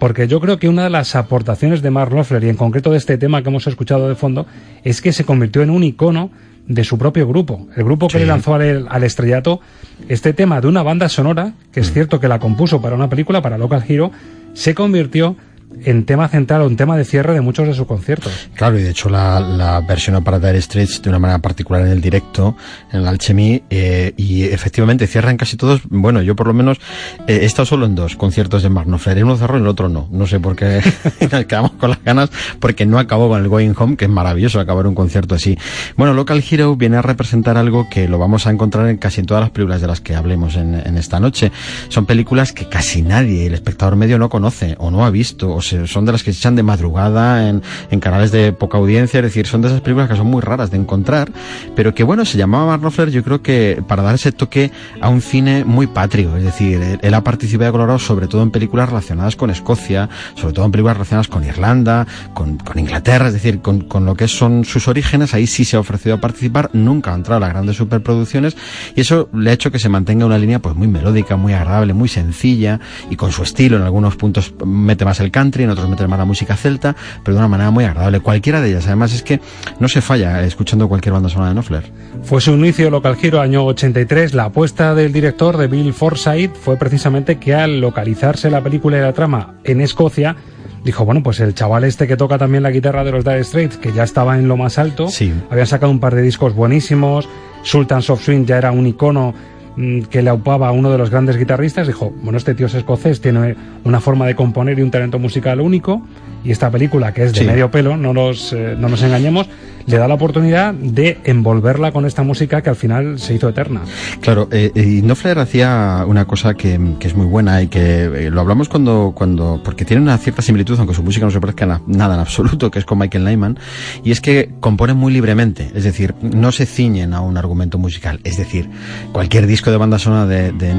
porque yo creo que una de las aportaciones de Mark Knopfler, y en concreto de este tema que hemos escuchado de fondo, es que se convirtió en un icono de su propio grupo. El grupo que Sí. le lanzó al, al estrellato este tema de una banda sonora, que es cierto que la compuso para una película, para Local Hero, se convirtió en tema central o en tema de cierre de muchos de sus conciertos. Claro, y de hecho la, la versión para Dire Straits de una manera particular en el directo, en el Alchemy, eh, y efectivamente cierran casi todos, bueno, yo por lo menos eh, he estado solo en dos conciertos de en uno cerró y el otro no, no sé por qué nos quedamos con las ganas, porque no acabó con el Going Home, que es maravilloso acabar un concierto así. Bueno, Local Hero viene a representar algo que lo vamos a encontrar en casi todas las películas de las que hablemos en, en esta noche. Son películas que casi nadie, el espectador medio no conoce o no ha visto, o se- son de las que se echan de madrugada en, en canales de poca audiencia, es decir, son de esas películas que son muy raras de encontrar, pero que bueno, se llamaba Mark yo creo que para dar ese toque a un cine muy patrio, es decir, él, él ha participado y colaborado sobre todo en películas relacionadas con Escocia, sobre todo en películas relacionadas con Irlanda, con, con Inglaterra, es decir, con, con lo que son sus orígenes, ahí sí se ha ofrecido a participar, nunca ha entrado a las grandes superproducciones y eso le ha hecho que se mantenga una línea pues muy melódica, muy agradable, muy sencilla y con su estilo, en algunos puntos mete más el canto, country, en otros meten más la música celta, pero de una manera muy agradable. Cualquiera de ellas, además es que no se falla escuchando cualquier banda sonora de Knopfler. Fue su inicio Local Giro año 83. La apuesta del director de Bill Forsyth fue precisamente que al localizarse la película y la trama en Escocia, dijo, bueno, pues el chaval este que toca también la guitarra de los Dire Straits, que ya estaba en lo más alto, Sí. habían sacado un par de discos buenísimos, Sultans of Swing ya era un icono que le aupaba a uno de los grandes guitarristas, dijo, bueno, este tío es escocés, tiene una forma de componer y un talento musical único, y esta película, que es de Sí. medio pelo, no nos, eh, no nos engañemos, le da la oportunidad de envolverla con esta música que al final se hizo eterna. Claro, eh, y Knopfler hacía una cosa que, que es muy buena y que eh, lo hablamos cuando, cuando, porque tiene una cierta similitud, aunque su música no se parezca na- nada en absoluto, que es con Michael Nyman, y es que compone muy libremente, es decir, no se ciñen a un argumento musical, es decir, cualquier disco de banda sonora de, de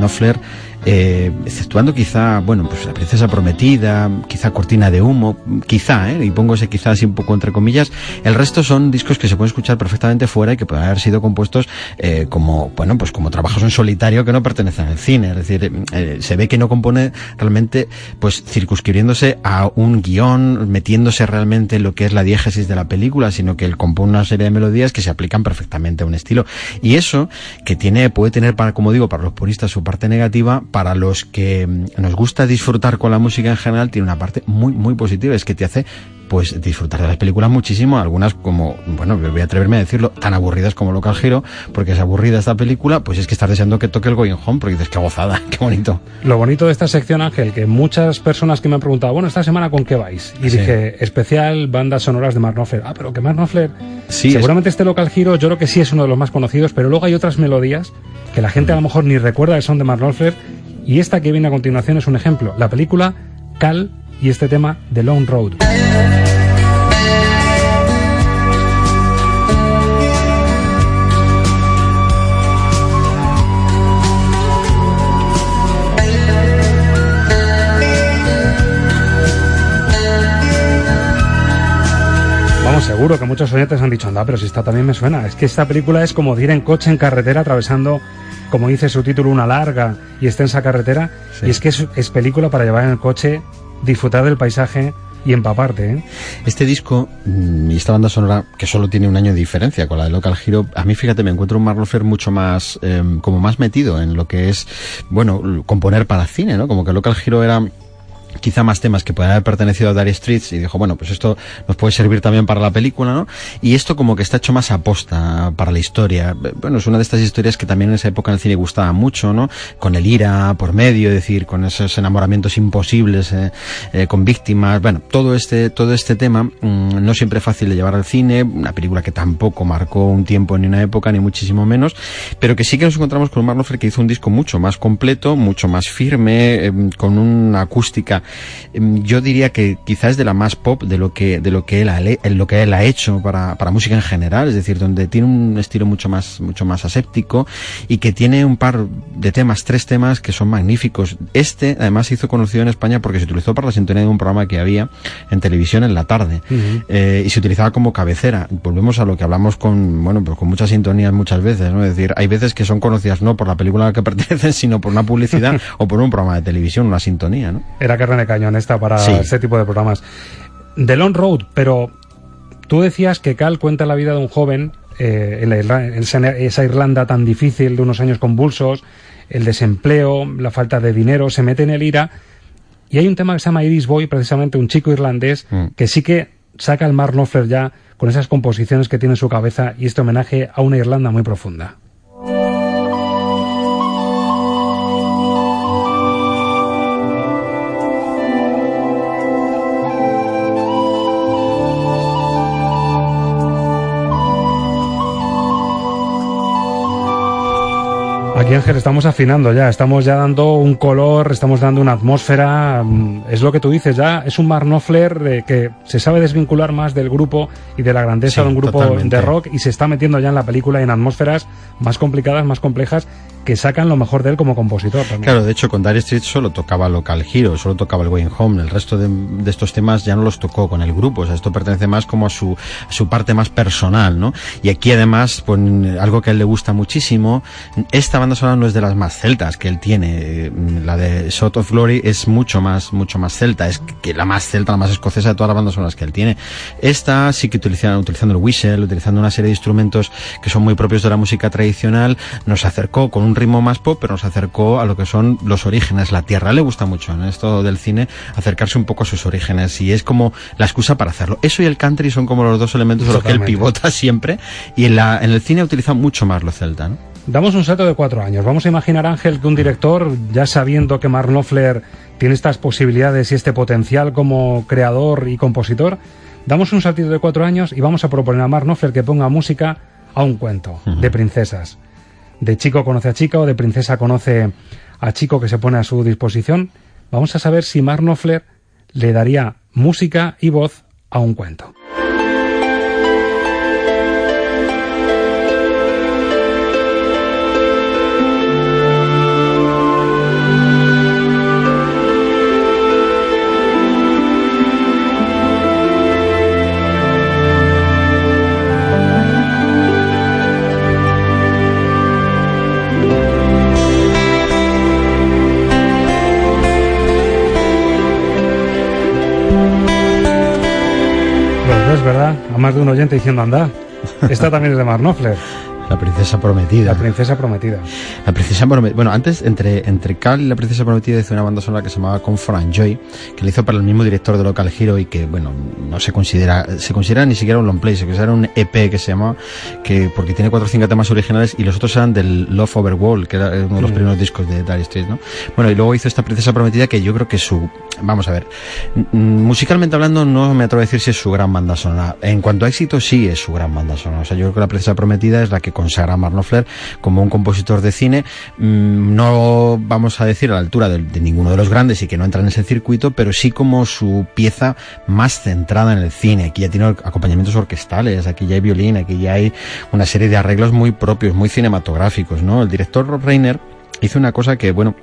eh, exceptuando quizá, bueno, pues La Princesa Prometida, quizá Cortina de Humo, quizá, ¿eh? y pongo ese quizá así un poco entre comillas, el resto son discos que se pueden escuchar perfectamente fuera y que pueden haber sido compuestos eh, como, bueno, pues como trabajos en solitario que no pertenecen al cine, es decir, eh, se ve que no compone realmente, pues circunscribiéndose a un guion, metiéndose realmente en lo que es la diégesis de la película, sino que él compone una serie de melodías que se aplican perfectamente a un estilo. Y eso, que tiene, puede tener para, como digo, para los puristas su parte negativa, para los que mm, nos gusta disfrutar con la música en general, tiene una parte muy, muy positiva, es que te hace pues disfrutar de las películas muchísimo, algunas como, bueno, voy a atreverme a decirlo, tan aburridas como Local Hero, porque es aburrida esta película, pues es que estás deseando que toque el Going Home, porque dices, qué gozada, qué bonito. Lo bonito de esta sección, Ángel, que muchas personas que me han preguntado, bueno, esta semana con qué vais? Y Sí. dije, especial bandas sonoras de Mark Knopfler. Ah, pero que Mark Knopfler, Sí, seguramente este Local Hero yo creo que sí es uno de los más conocidos, pero luego hay otras melodías que la gente a lo mejor ni recuerda que son de Mark Knopfler, y esta que viene a continuación es un ejemplo. La película Cal y este tema The Lone Road. Vamos, seguro que muchos oyentes han dicho, anda, pero si esta también me suena. Es que esta película es como ir en coche en carretera atravesando, como dice su título, una larga y extensa carretera. Y es que es, es película para llevar en el coche, disfrutar del paisaje y empaparte. ¿eh? Este disco mm, y esta banda sonora, que solo tiene un año de diferencia con la de Local Hero, a mí fíjate, me encuentro un Mark Knopfler mucho más, eh, como más metido en lo que es, bueno, componer para cine, ¿no? Como que Local Hero era quizá más temas que pueden haber pertenecido a Dire Streets y dijo, bueno, pues esto nos puede servir también para la película, ¿no? Y esto como que está hecho más aposta para la historia. Bueno, es una de estas historias que también en esa época en el cine gustaba mucho, ¿no? Con el ira por medio, es decir, con esos enamoramientos imposibles, eh, eh, con víctimas, bueno, todo este, todo este tema, mm, no siempre fácil de llevar al cine, una película que tampoco marcó un tiempo ni una época, ni muchísimo menos, pero que sí que nos encontramos con un Mark Knopfler que hizo un disco mucho más completo, mucho más firme, eh, con una acústica em, yo diría que quizás es de la más pop de lo que de lo que él ha, lo que él ha hecho para, para música en general es decir donde tiene un estilo mucho más mucho más aséptico y que tiene un par de temas tres temas que son magníficos. Este además se hizo conocido en España porque se utilizó para la sintonía de un programa que había en televisión en la tarde eh, y se utilizaba como cabecera. Volvemos a lo que hablamos con bueno pues con muchas sintonías muchas veces no es decir hay veces que son conocidas no por la película a la que pertenecen sino por una publicidad o por un programa de televisión una sintonía no Era carne de cañón esta para Sí. este tipo de programas. The Long Road, pero tú decías que Cal cuenta la vida de un joven eh, en, la en esa, Irlanda tan difícil de unos años convulsos, el desempleo, la falta de dinero, se mete en el ira. Y hay un tema que se llama Iris Boy, precisamente un chico irlandés, que sí que saca al Mark Knopfler ya con esas composiciones que tiene en su cabeza y este homenaje a una Irlanda muy profunda. Aquí Ángel estamos afinando ya, estamos ya dando un color, estamos dando una atmósfera, mm, es lo que tú dices ya, es un Mark Knopfler eh, que se sabe desvincular más del grupo y de la grandeza Sí, de un grupo totalmente. de rock y se está metiendo ya en la película en atmósferas más complicadas, más complejas, que sacan lo mejor de él como compositor también. Claro, de hecho con Dire Street solo tocaba Local Hero, solo tocaba el Going Home, el resto de, de, estos temas ya no los tocó con el grupo, o sea, esto pertenece más como a su, a su parte más personal, ¿no? Y aquí además, pues algo que a él le gusta muchísimo, esta banda sonora no es de las más celtas que él tiene, la de Shot of Glory es mucho más, mucho más celta, es que la más celta, la más escocesa de todas las bandas sonoras que él tiene. Esta sí que utilizando, utilizando el whistle, utilizando una serie de instrumentos que son muy propios de la música tradicional, nos acercó con un ritmo más pop, pero nos acercó a lo que son los orígenes. La tierra le gusta mucho en esto del cine acercarse un poco a sus orígenes y es como la excusa para hacerlo. Eso y el country son como los dos elementos de los que él pivota siempre y en, la, en el cine utiliza mucho más lo celta. ¿no? Damos un salto de cuatro años. Vamos a imaginar, Ángel, que un director, ya sabiendo que Mark Knopfler tiene estas posibilidades y este potencial como creador y compositor, damos un saltito de cuatro años y vamos a proponer a Mark Knopfler que ponga música a un cuento uh -huh. de princesas de chico conoce a chica o de princesa conoce a chico que se pone a su disposición, vamos a saber si Mark Knopfler le daría música y voz a un cuento. A más de un oyente diciendo anda. Esta también es de Mark. La princesa prometida. La princesa prometida. La princesa prometida. Bueno, antes, entre, entre Cal y la princesa prometida hizo una banda sonora que se llamaba Comfort and Joy, que le hizo para el mismo director de Local Hero y que, bueno, no se considera, se considera ni siquiera un long play, se considera un EP que se llamaba, que, porque tiene cuatro o cinco temas originales y los otros eran del Love Over Wall, que era uno de los mm. primeros discos de Dire Straits, ¿no? Bueno, y luego hizo esta princesa prometida que yo creo que su, vamos a ver, musicalmente hablando no me atrevo a decir si es su gran banda sonora. En cuanto a éxito, sí es su gran banda sonora. O sea, yo creo que la princesa prometida es la que consagra a como un compositor de cine, mmm, no vamos a decir a la altura de, de, ninguno de los grandes y que no entra en ese circuito, pero sí como su pieza más centrada en el cine. Aquí ya tiene acompañamientos orquestales, aquí ya hay violín, aquí ya hay una serie de arreglos muy propios, muy cinematográficos, ¿no? El director Rob Reiner hizo una cosa que, bueno,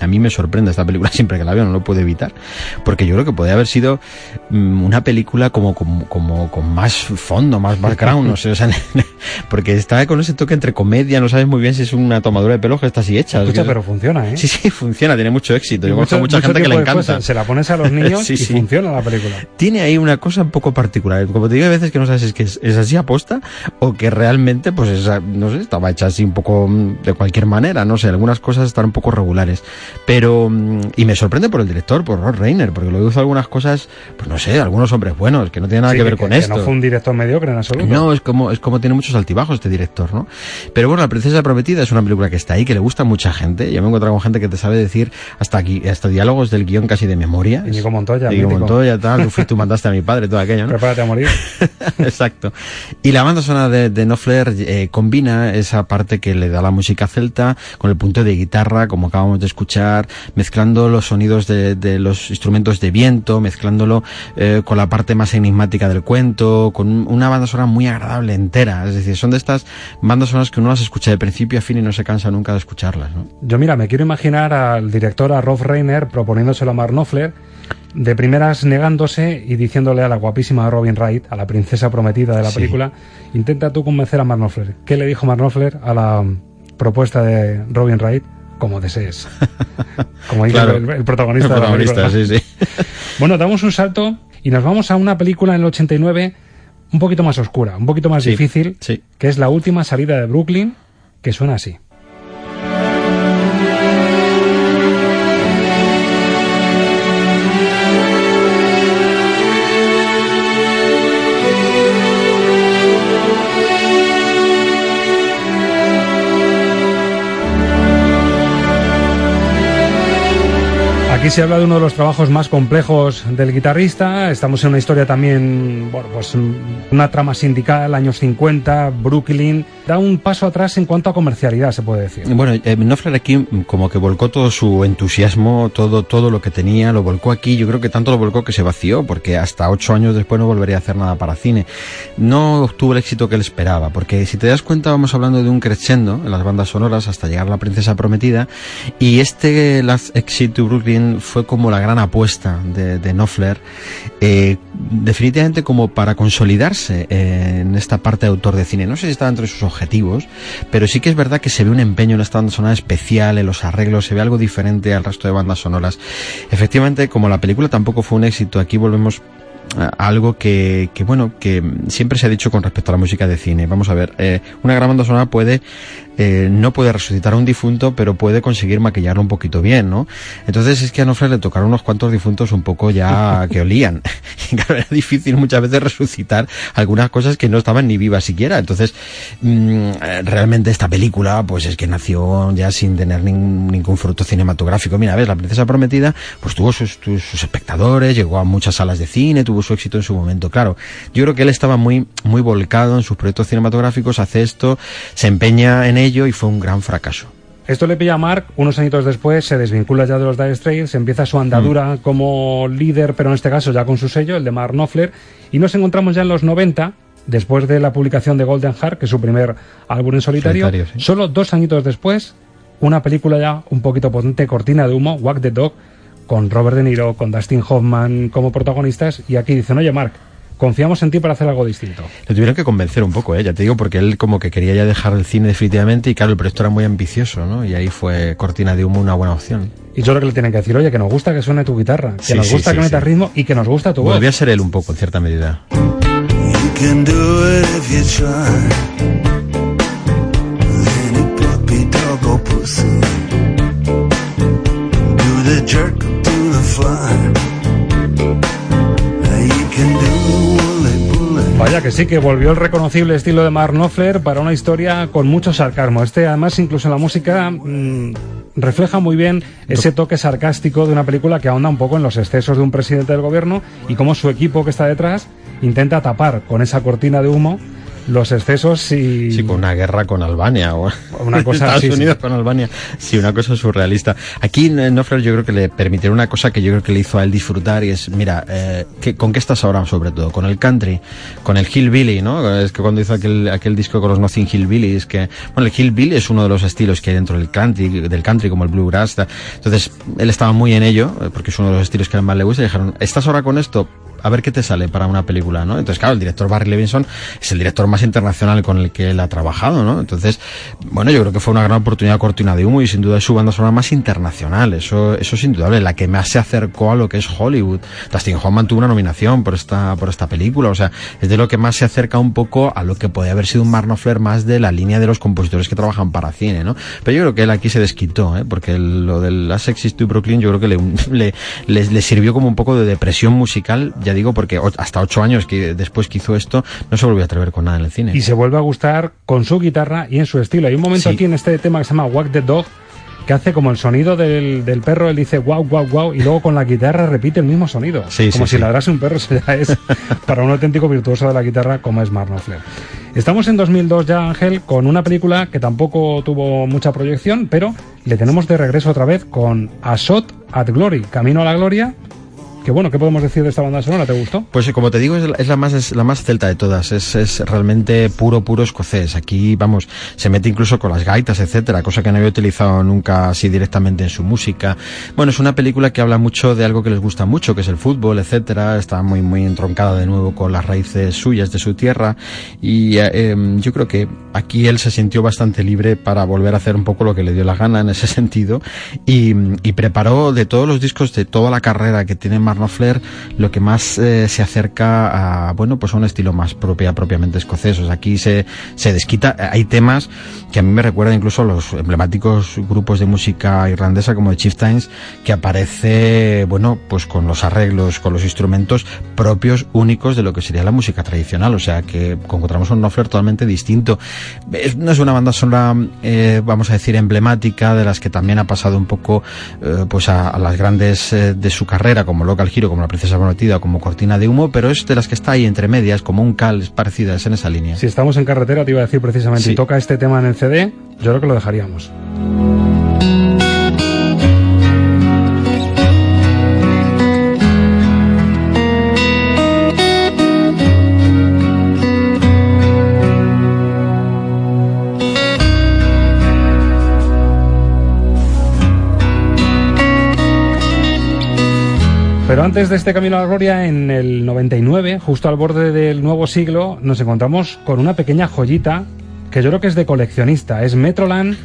a mí me sorprende esta película siempre que la veo, no lo puedo evitar, porque yo creo que podría haber sido um, una película como, como, como, con más fondo, más background, no sé, o sea, porque está con ese toque entre comedia, no sabes muy bien si es una tomadura de pelo que está así hecha. Escucha, que... pero funciona, ¿eh? Sí, sí, funciona, tiene mucho éxito. Yo conozco mucha gente que le encanta. Se la pones a los niños sí, y sí. funciona la película. Tiene ahí una cosa un poco particular. Como te digo, hay veces que no sabes si es que es, es así aposta o que realmente, pues, no sé, estaba hecha así un poco mm, de cualquier manera, no sé, algunas cosas están un poco regulares. Pero, y me sorprende por el director, por Rod Reiner, porque luego hizo algunas cosas, pues no sé, algunos hombres buenos, que no tienen nada sí, que ver que, con que esto. no fue un director mediocre en absoluto. No, es como, es como tiene muchos altibajos este director, ¿no? Pero bueno, La Princesa Prometida es una película que está ahí, que le gusta a mucha gente. Yo me he encontrado con gente que te sabe decir hasta aquí, hasta diálogos del guion casi de memoria. Íñigo Montoya. Íñigo Montoya, tal, tú, tú mandaste a mi padre, todo aquello, ¿no? Prepárate a morir. Exacto. Y la banda sonora de, de eh, combina esa parte que le da la música celta con el punto de guitarra, como acabamos de escuchar, mezclando los sonidos de, de los instrumentos de viento, mezclándolo eh, con la parte más enigmática del cuento, con una banda sonora muy agradable entera. Es decir, son de estas bandas sonoras que uno las escucha de principio a fin y no se cansa nunca de escucharlas. ¿no? Yo mira, me quiero imaginar al director, a Rolf Reiner, proponiéndoselo a Mark Knopfler, de primeras negándose y diciéndole a la guapísima Robin Wright, a la princesa prometida de la Sí. película, intenta tú convencer a Mark Knopfler. ¿Qué le dijo Mark Knopfler a la propuesta de Robin Wright? Como desees. Como dice Claro. el, el protagonista, El protagonista, de la sí, sí. Bueno, damos un salto y nos vamos a una película en el 89 un poquito más oscura, un poquito más Sí, difícil, que es la última salida de Brooklyn, que suena así. Aquí se habla de uno de los trabajos más complejos del guitarrista. Estamos en una historia también, bueno, pues una trama sindical, años 50, Brooklyn. Da un paso atrás en cuanto a comercialidad, se puede decir. Bueno, eh, aquí como que volcó todo su entusiasmo, todo, todo lo que tenía, lo volcó aquí. Yo creo que tanto lo volcó que se vació, porque hasta ocho años después no volvería a hacer nada para cine. No obtuvo el éxito que él esperaba, porque si te das cuenta vamos hablando de un crescendo en las bandas sonoras hasta llegar a La Princesa Prometida, y este Last Exit to Brooklyn fue como la gran apuesta de, de eh, definitivamente como para consolidarse eh, en esta parte de autor de cine. No sé si estaba entre sus objetivos, pero sí que es verdad que se ve un empeño en esta banda sonora especial, en los arreglos, se ve algo diferente al resto de bandas sonoras. Efectivamente, como la película tampoco fue un éxito, aquí volvemos algo que, que, bueno, que siempre se ha dicho con respecto a la música de cine. Vamos a ver, eh, una gran banda sonora puede eh, no puede resucitar a un difunto, pero puede conseguir maquillarlo un poquito bien, ¿no? Entonces es que a Nofre le tocaron unos cuantos difuntos un poco ya que olían. Y claro, era difícil muchas veces resucitar algunas cosas que no estaban ni vivas siquiera. Entonces, mmm, realmente esta película, pues es que nació ya sin tener ningún, ningún fruto cinematográfico. Mira, ves, La Princesa Prometida, pues tuvo sus, sus espectadores, llegó a muchas salas de cine, tuvo su éxito en su momento. Claro, yo creo que él estaba muy, muy volcado en sus proyectos cinematográficos, hace esto, se empeña en ello y fue un gran fracaso. Esto le pilla a Mark, unos añitos después se desvincula ya de los Dire Straits, empieza su andadura mm. como líder, pero en este caso ya con su sello, el de Mark Knopfler, y nos encontramos ya en los 90, después de la publicación de Golden Heart, que es su primer álbum en solitario, solitario sí. solo dos añitos después, una película ya un poquito potente, Cortina de Humo, Walk the Dog, con Robert De Niro, con Dustin Hoffman como protagonistas, y aquí dicen, oye Mark, confiamos en ti para hacer algo distinto. Le tuvieron que convencer un poco, ¿eh? ya te digo, porque él como que quería ya dejar el cine definitivamente y claro, el proyecto era muy ambicioso, ¿no? Y ahí fue Cortina de Humo una buena opción. Y yo creo que le tienen que decir, oye, que nos gusta que suene tu guitarra, que sí, nos gusta sí, que sí, metas ritmo y que nos gusta tu voz. Volvía a ser él un poco, en cierta medida. jerk to the fly. Vaya que sí, que volvió el reconocible estilo de Mark Knopfler para una historia con mucho sarcasmo. Este, además, incluso en la música, mmm, refleja muy bien ese toque sarcástico de una película que ahonda un poco en los excesos de un presidente del gobierno y cómo su equipo que está detrás intenta tapar con esa cortina de humo los excesos y... Sí, con una guerra con Albania o una cosa Estados sí, Unidos sí. con Albania. Sí, una cosa surrealista. Aquí Knopfler yo creo que le permitieron una cosa que yo creo que le hizo a él disfrutar y es, mira, eh, ¿qué, ¿con qué estás ahora sobre todo? Con el country, con el hillbilly, ¿no? Es que cuando hizo aquel, aquel disco con los Nothing Hillbillies, que, bueno, el hillbilly es uno de los estilos que hay dentro del country, del country como el bluegrass. Entonces, él estaba muy en ello, porque es uno de los estilos que a él más le gusta y dijeron, ¿estás ahora con esto? A ver qué te sale para una película, ¿no? Entonces, claro, el director Barry Levinson es el director más internacional con el que él ha trabajado, ¿no? Entonces, bueno, yo creo que fue una gran oportunidad cortina de humo y sin duda es su banda sonora más internacional, eso, eso es indudable, la que más se acercó a lo que es Hollywood. Dustin Hoffman tuvo una nominación por esta, por esta película, o sea, es de lo que más se acerca un poco a lo que podía haber sido un Mark Knopfler más de la línea de los compositores que trabajan para cine, ¿no? Pero yo creo que él aquí se desquitó, ¿eh? Porque lo del Last Exit to Brooklyn yo creo que le, le, le, le sirvió como un poco de depresión musical, ya digo, porque hasta ocho años que después que hizo esto no se volvió a atrever con nada en el cine. Y se vuelve a gustar con su guitarra y en su estilo. Hay un momento sí. aquí en este tema que se llama Walk the Dog que hace como el sonido del, del perro, él dice wow, wow, wow, y luego con la guitarra repite el mismo sonido. Sí, como sí, si sí. ladrase un perro, eso ya es para un auténtico virtuoso de la guitarra como es Mark Knopfler. Estamos en 2002 ya, Ángel, con una película que tampoco tuvo mucha proyección, pero le tenemos de regreso otra vez con A Shot at Glory, Camino a la Gloria, que bueno, ¿qué podemos decir de esta banda sonora? ¿Te gustó? Pues como te digo, es la, más es la más celta de todas. Es, es, realmente puro, puro escocés. Aquí, vamos, se mete incluso con las gaitas, etcétera, cosa que no había utilizado nunca así directamente en su música. Bueno, es una película que habla mucho de algo que les gusta mucho, que es el fútbol, etcétera. Está muy, muy entroncada de nuevo con las raíces suyas de su tierra. Y eh, yo creo que aquí él se sintió bastante libre para volver a hacer un poco lo que le dio la gana en ese sentido. Y, y preparó de todos los discos de toda la carrera que tiene Knopfler lo que más eh, se acerca a, bueno, pues a un estilo más propia, propiamente escocés. O sea, aquí se, se desquita. Hay temas que a mí me recuerdan incluso a los emblemáticos grupos de música irlandesa como The Chieftains, que aparece, bueno, pues con los arreglos, con los instrumentos propios, únicos de lo que sería la música tradicional. O sea, que encontramos un Knopfler totalmente distinto. No es una banda sonora, eh, vamos a decir, emblemática, de las que también ha pasado un poco, eh, pues a, a, las grandes de su carrera, como Local Giro, como La Princesa Prometida, como Cortina de Humo, pero es de las que está ahí entre medias, como un cal, es parecida, es en esa línea. Si estamos en carretera, te iba a decir precisamente, Sí. y toca este tema en el CD, yo creo que lo dejaríamos. Pero antes de este camino a la gloria, en el 99, justo al borde del nuevo siglo, nos encontramos con una pequeña joyita que yo creo que es de coleccionista. Es Metroland,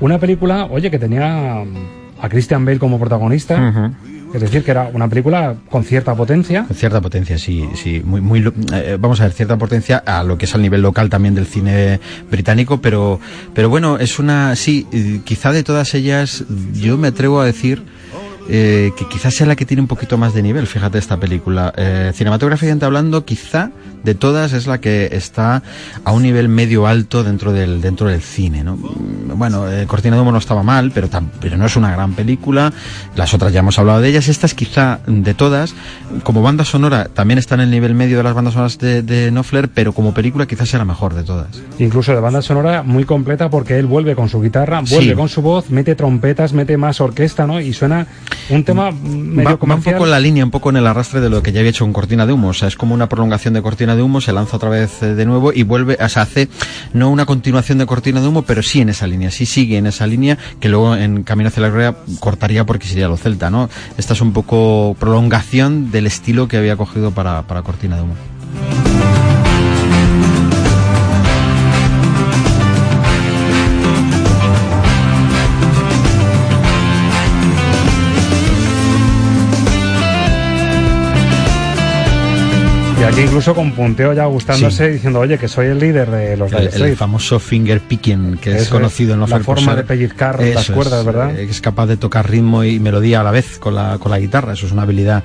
una película, oye, que tenía a Christian Bale como protagonista. Es decir, que era una película con cierta potencia. Con cierta potencia, sí, sí, muy, muy, eh, vamos a ver, cierta potencia a lo que es al nivel local también del cine británico, pero, pero bueno, es una, sí, eh, quizá de todas ellas, yo me atrevo a decir eh, que quizás sea la que tiene un poquito más de nivel, fíjate esta película. Eh, cinematográficamente hablando, quizá de todas es la que está a un nivel medio alto dentro del, dentro del cine, ¿no? Mm, Bueno, eh, Cortina de Humo no estaba mal, pero, tam- pero no es una gran película. Las otras ya hemos hablado de ellas. Esta es quizá de todas. Como banda sonora también está en el nivel medio de las bandas sonoras de, de Knopfler, pero como película quizás sea la mejor de todas. Incluso de banda sonora muy completa porque él vuelve con su guitarra, vuelve Sí. con su voz, mete trompetas, mete más orquesta, ¿no? Y suena un tema Va, medio va un poco en la línea, un poco en el arrastre de lo que ya había hecho con Cortina de Humo. O sea, es como una prolongación de Cortina de Humo, se lanza otra vez eh, de nuevo y vuelve, o sea, hace no una continuación de Cortina de Humo, pero sí en esa línea, sí sigue en esa línea, que luego en Camino hacia la Gloria cortaría porque sería lo celta, ¿no? Esta es un poco prolongación del estilo que había cogido para, para Cortina de Humo. Y aquí incluso con punteo ya gustándose, diciendo, oye, que soy el líder de los El, Dire el Straits. famoso finger picking, que es conocido en la Knopfler por forma de pellizcar las Eso es, cuerdas, ¿verdad? eh, Es capaz de tocar ritmo y melodía a la vez con la, con la guitarra. Eso es una habilidad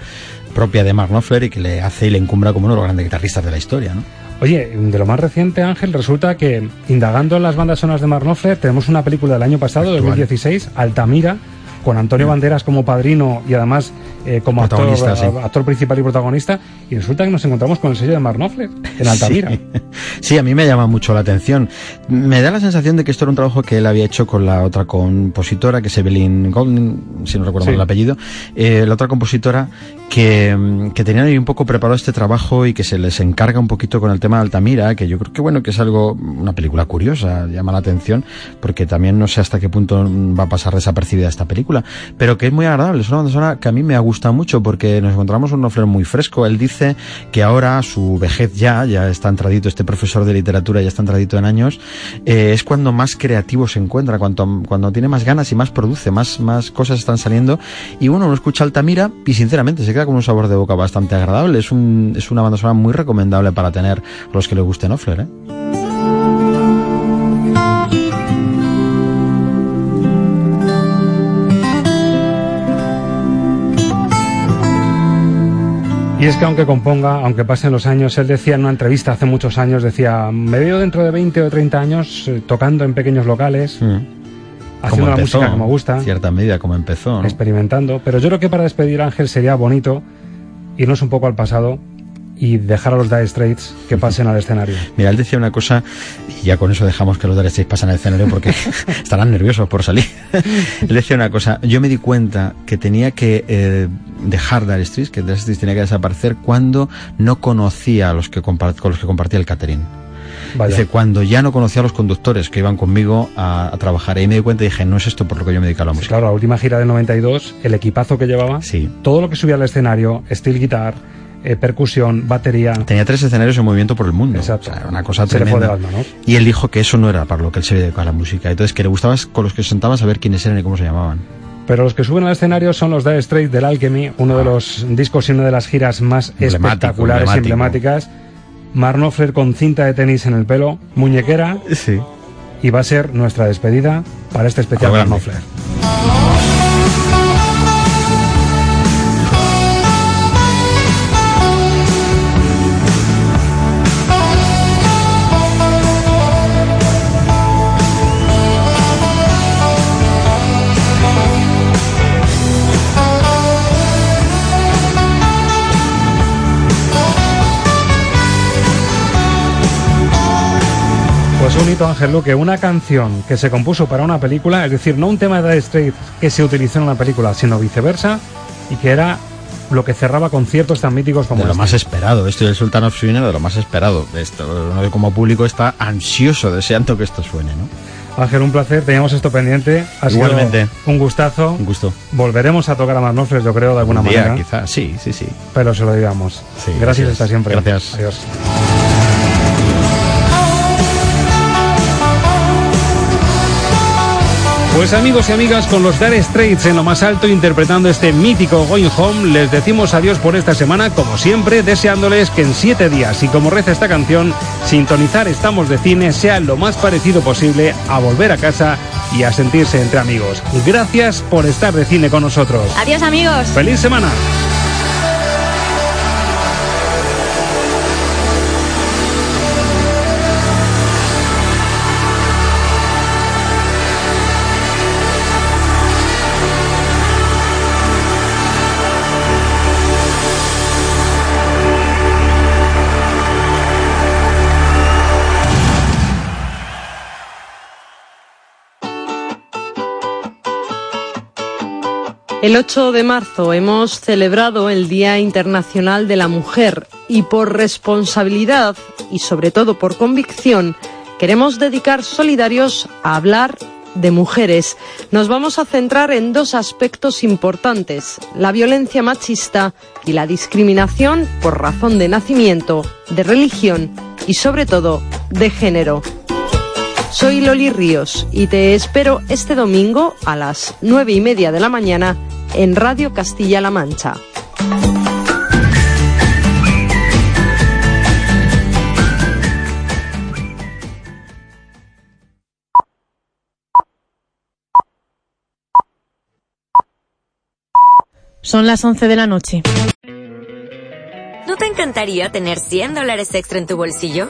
propia de Mark Knopfler y que le hace y le encumbra como uno de los grandes guitarristas de la historia, ¿no? Oye, de lo más reciente, Ángel, resulta que indagando en las bandas sonoras de Mark Knopfler, tenemos una película del año pasado, Actual. 2016, Altamira, con Antonio Banderas como padrino y además eh, como actor, sí. actor principal y protagonista, y resulta que nos encontramos con el sello de Mark Knopfler en Altamira. Sí. Sí, a mí me llama mucho la atención. Me da la sensación de que esto era un trabajo que él había hecho con la otra compositora, que es Evelyn Golding, si no recuerdo Sí. mal el apellido, eh, la otra compositora que, que tenían ahí un poco preparado este trabajo y que se les encarga un poquito con el tema de Altamira, que yo creo que bueno, que es algo, una película curiosa, llama la atención, porque también no sé hasta qué punto va a pasar desapercibida esta película, pero que es muy agradable, es una banda sonora que a mí me ha gustado mucho porque nos encontramos un Knopfler muy fresco, él dice que ahora su vejez ya, ya está entradito, este profesor de literatura ya está entradito en años, eh, es cuando más creativo se encuentra, cuando, cuando tiene más ganas y más produce, más, más cosas están saliendo, y uno escucha Altamira y sinceramente se queda con un sabor de boca bastante agradable, es, un, es una banda sonora muy recomendable para tener los que le guste Knopfler, ¿eh? Y es que aunque componga, aunque pasen los años, él decía en una entrevista hace muchos años, decía, me veo dentro de 20 o 30 años eh, tocando en pequeños locales, Mm. haciendo la música que me gusta, en cierta medida como empezó, ¿no? experimentando. Pero yo creo que para despedir a Ángel sería bonito irnos un poco al pasado y dejar a los Dire Straits que pasen al escenario. Mira, él decía una cosa, y ya con eso dejamos que los Dire Straits pasen al escenario porque estarán nerviosos por salir. él decía una cosa, yo me di cuenta que tenía que eh, dejar Dire Straits, que Dire Straits tenía que desaparecer cuando no conocía a los que con los que compartía el catering. Vaya. Dice, cuando ya no conocía a los conductores que iban conmigo a, a trabajar. Ahí me di cuenta y dije, no es esto por lo que yo me dedico a la música. Claro, la última gira del 92, el equipazo que llevaba, Sí. todo lo que subía al escenario, steel guitar, eh, percusión, batería. Tenía tres escenarios en movimiento por el mundo. Exacto. O sea, una cosa Se le fue tremenda. del alma, ¿no? Y él dijo que eso no era para lo que él se dedicaba a la música. Entonces, que le gustaba con los que se sentaba saber quiénes eran y cómo se llamaban. Pero los que suben al escenario son los Dire Straits del Alchemy, uno de los discos y una de las giras más espectaculares y emblemáticas. Marnofler con cinta de tenis en el pelo, muñequera. Sí. Y va a ser nuestra despedida para este especial Marnofler. Hito, Ángel Luque, una canción que se compuso para una película, es decir, no un tema de Dire Straits que se utilizó en una película, sino viceversa, y que era lo que cerraba conciertos tan míticos como de lo este. más esperado. Esto del Sultan of Swing de lo más esperado. Esto, uno como público está ansioso, deseando que esto suene, ¿no? Ángel, un placer, teníamos esto pendiente. Ha sido Igualmente. un gustazo. Un gusto. Volveremos a tocar a Marnofres, yo creo, de alguna Un día, manera. quizá, sí, sí, sí. Pero se lo digamos. Sí, Gracias gracias. hasta siempre. Gracias. Adiós. Pues amigos y amigas, con los Dire Straits en lo más alto interpretando este mítico Going Home, les decimos adiós por esta semana, como siempre, deseándoles que en siete días, y como reza esta canción, sintonizar Estamos de Cine sea lo más parecido posible a volver a casa y a sentirse entre amigos. Gracias por estar de cine con nosotros. Adiós amigos. ¡Feliz semana! El 8 de marzo hemos celebrado el Día Internacional de la Mujer y por responsabilidad y sobre todo por convicción queremos dedicar solidarios a hablar de mujeres. Nos vamos a centrar en dos aspectos importantes, la violencia machista y la discriminación por razón de nacimiento, de religión y sobre todo de género. Soy Loli Ríos y te espero este domingo a las nueve y media de la mañana en Radio Castilla-La Mancha. Son las 11 de la noche. ¿No te encantaría tener 100 dólares extra en tu bolsillo?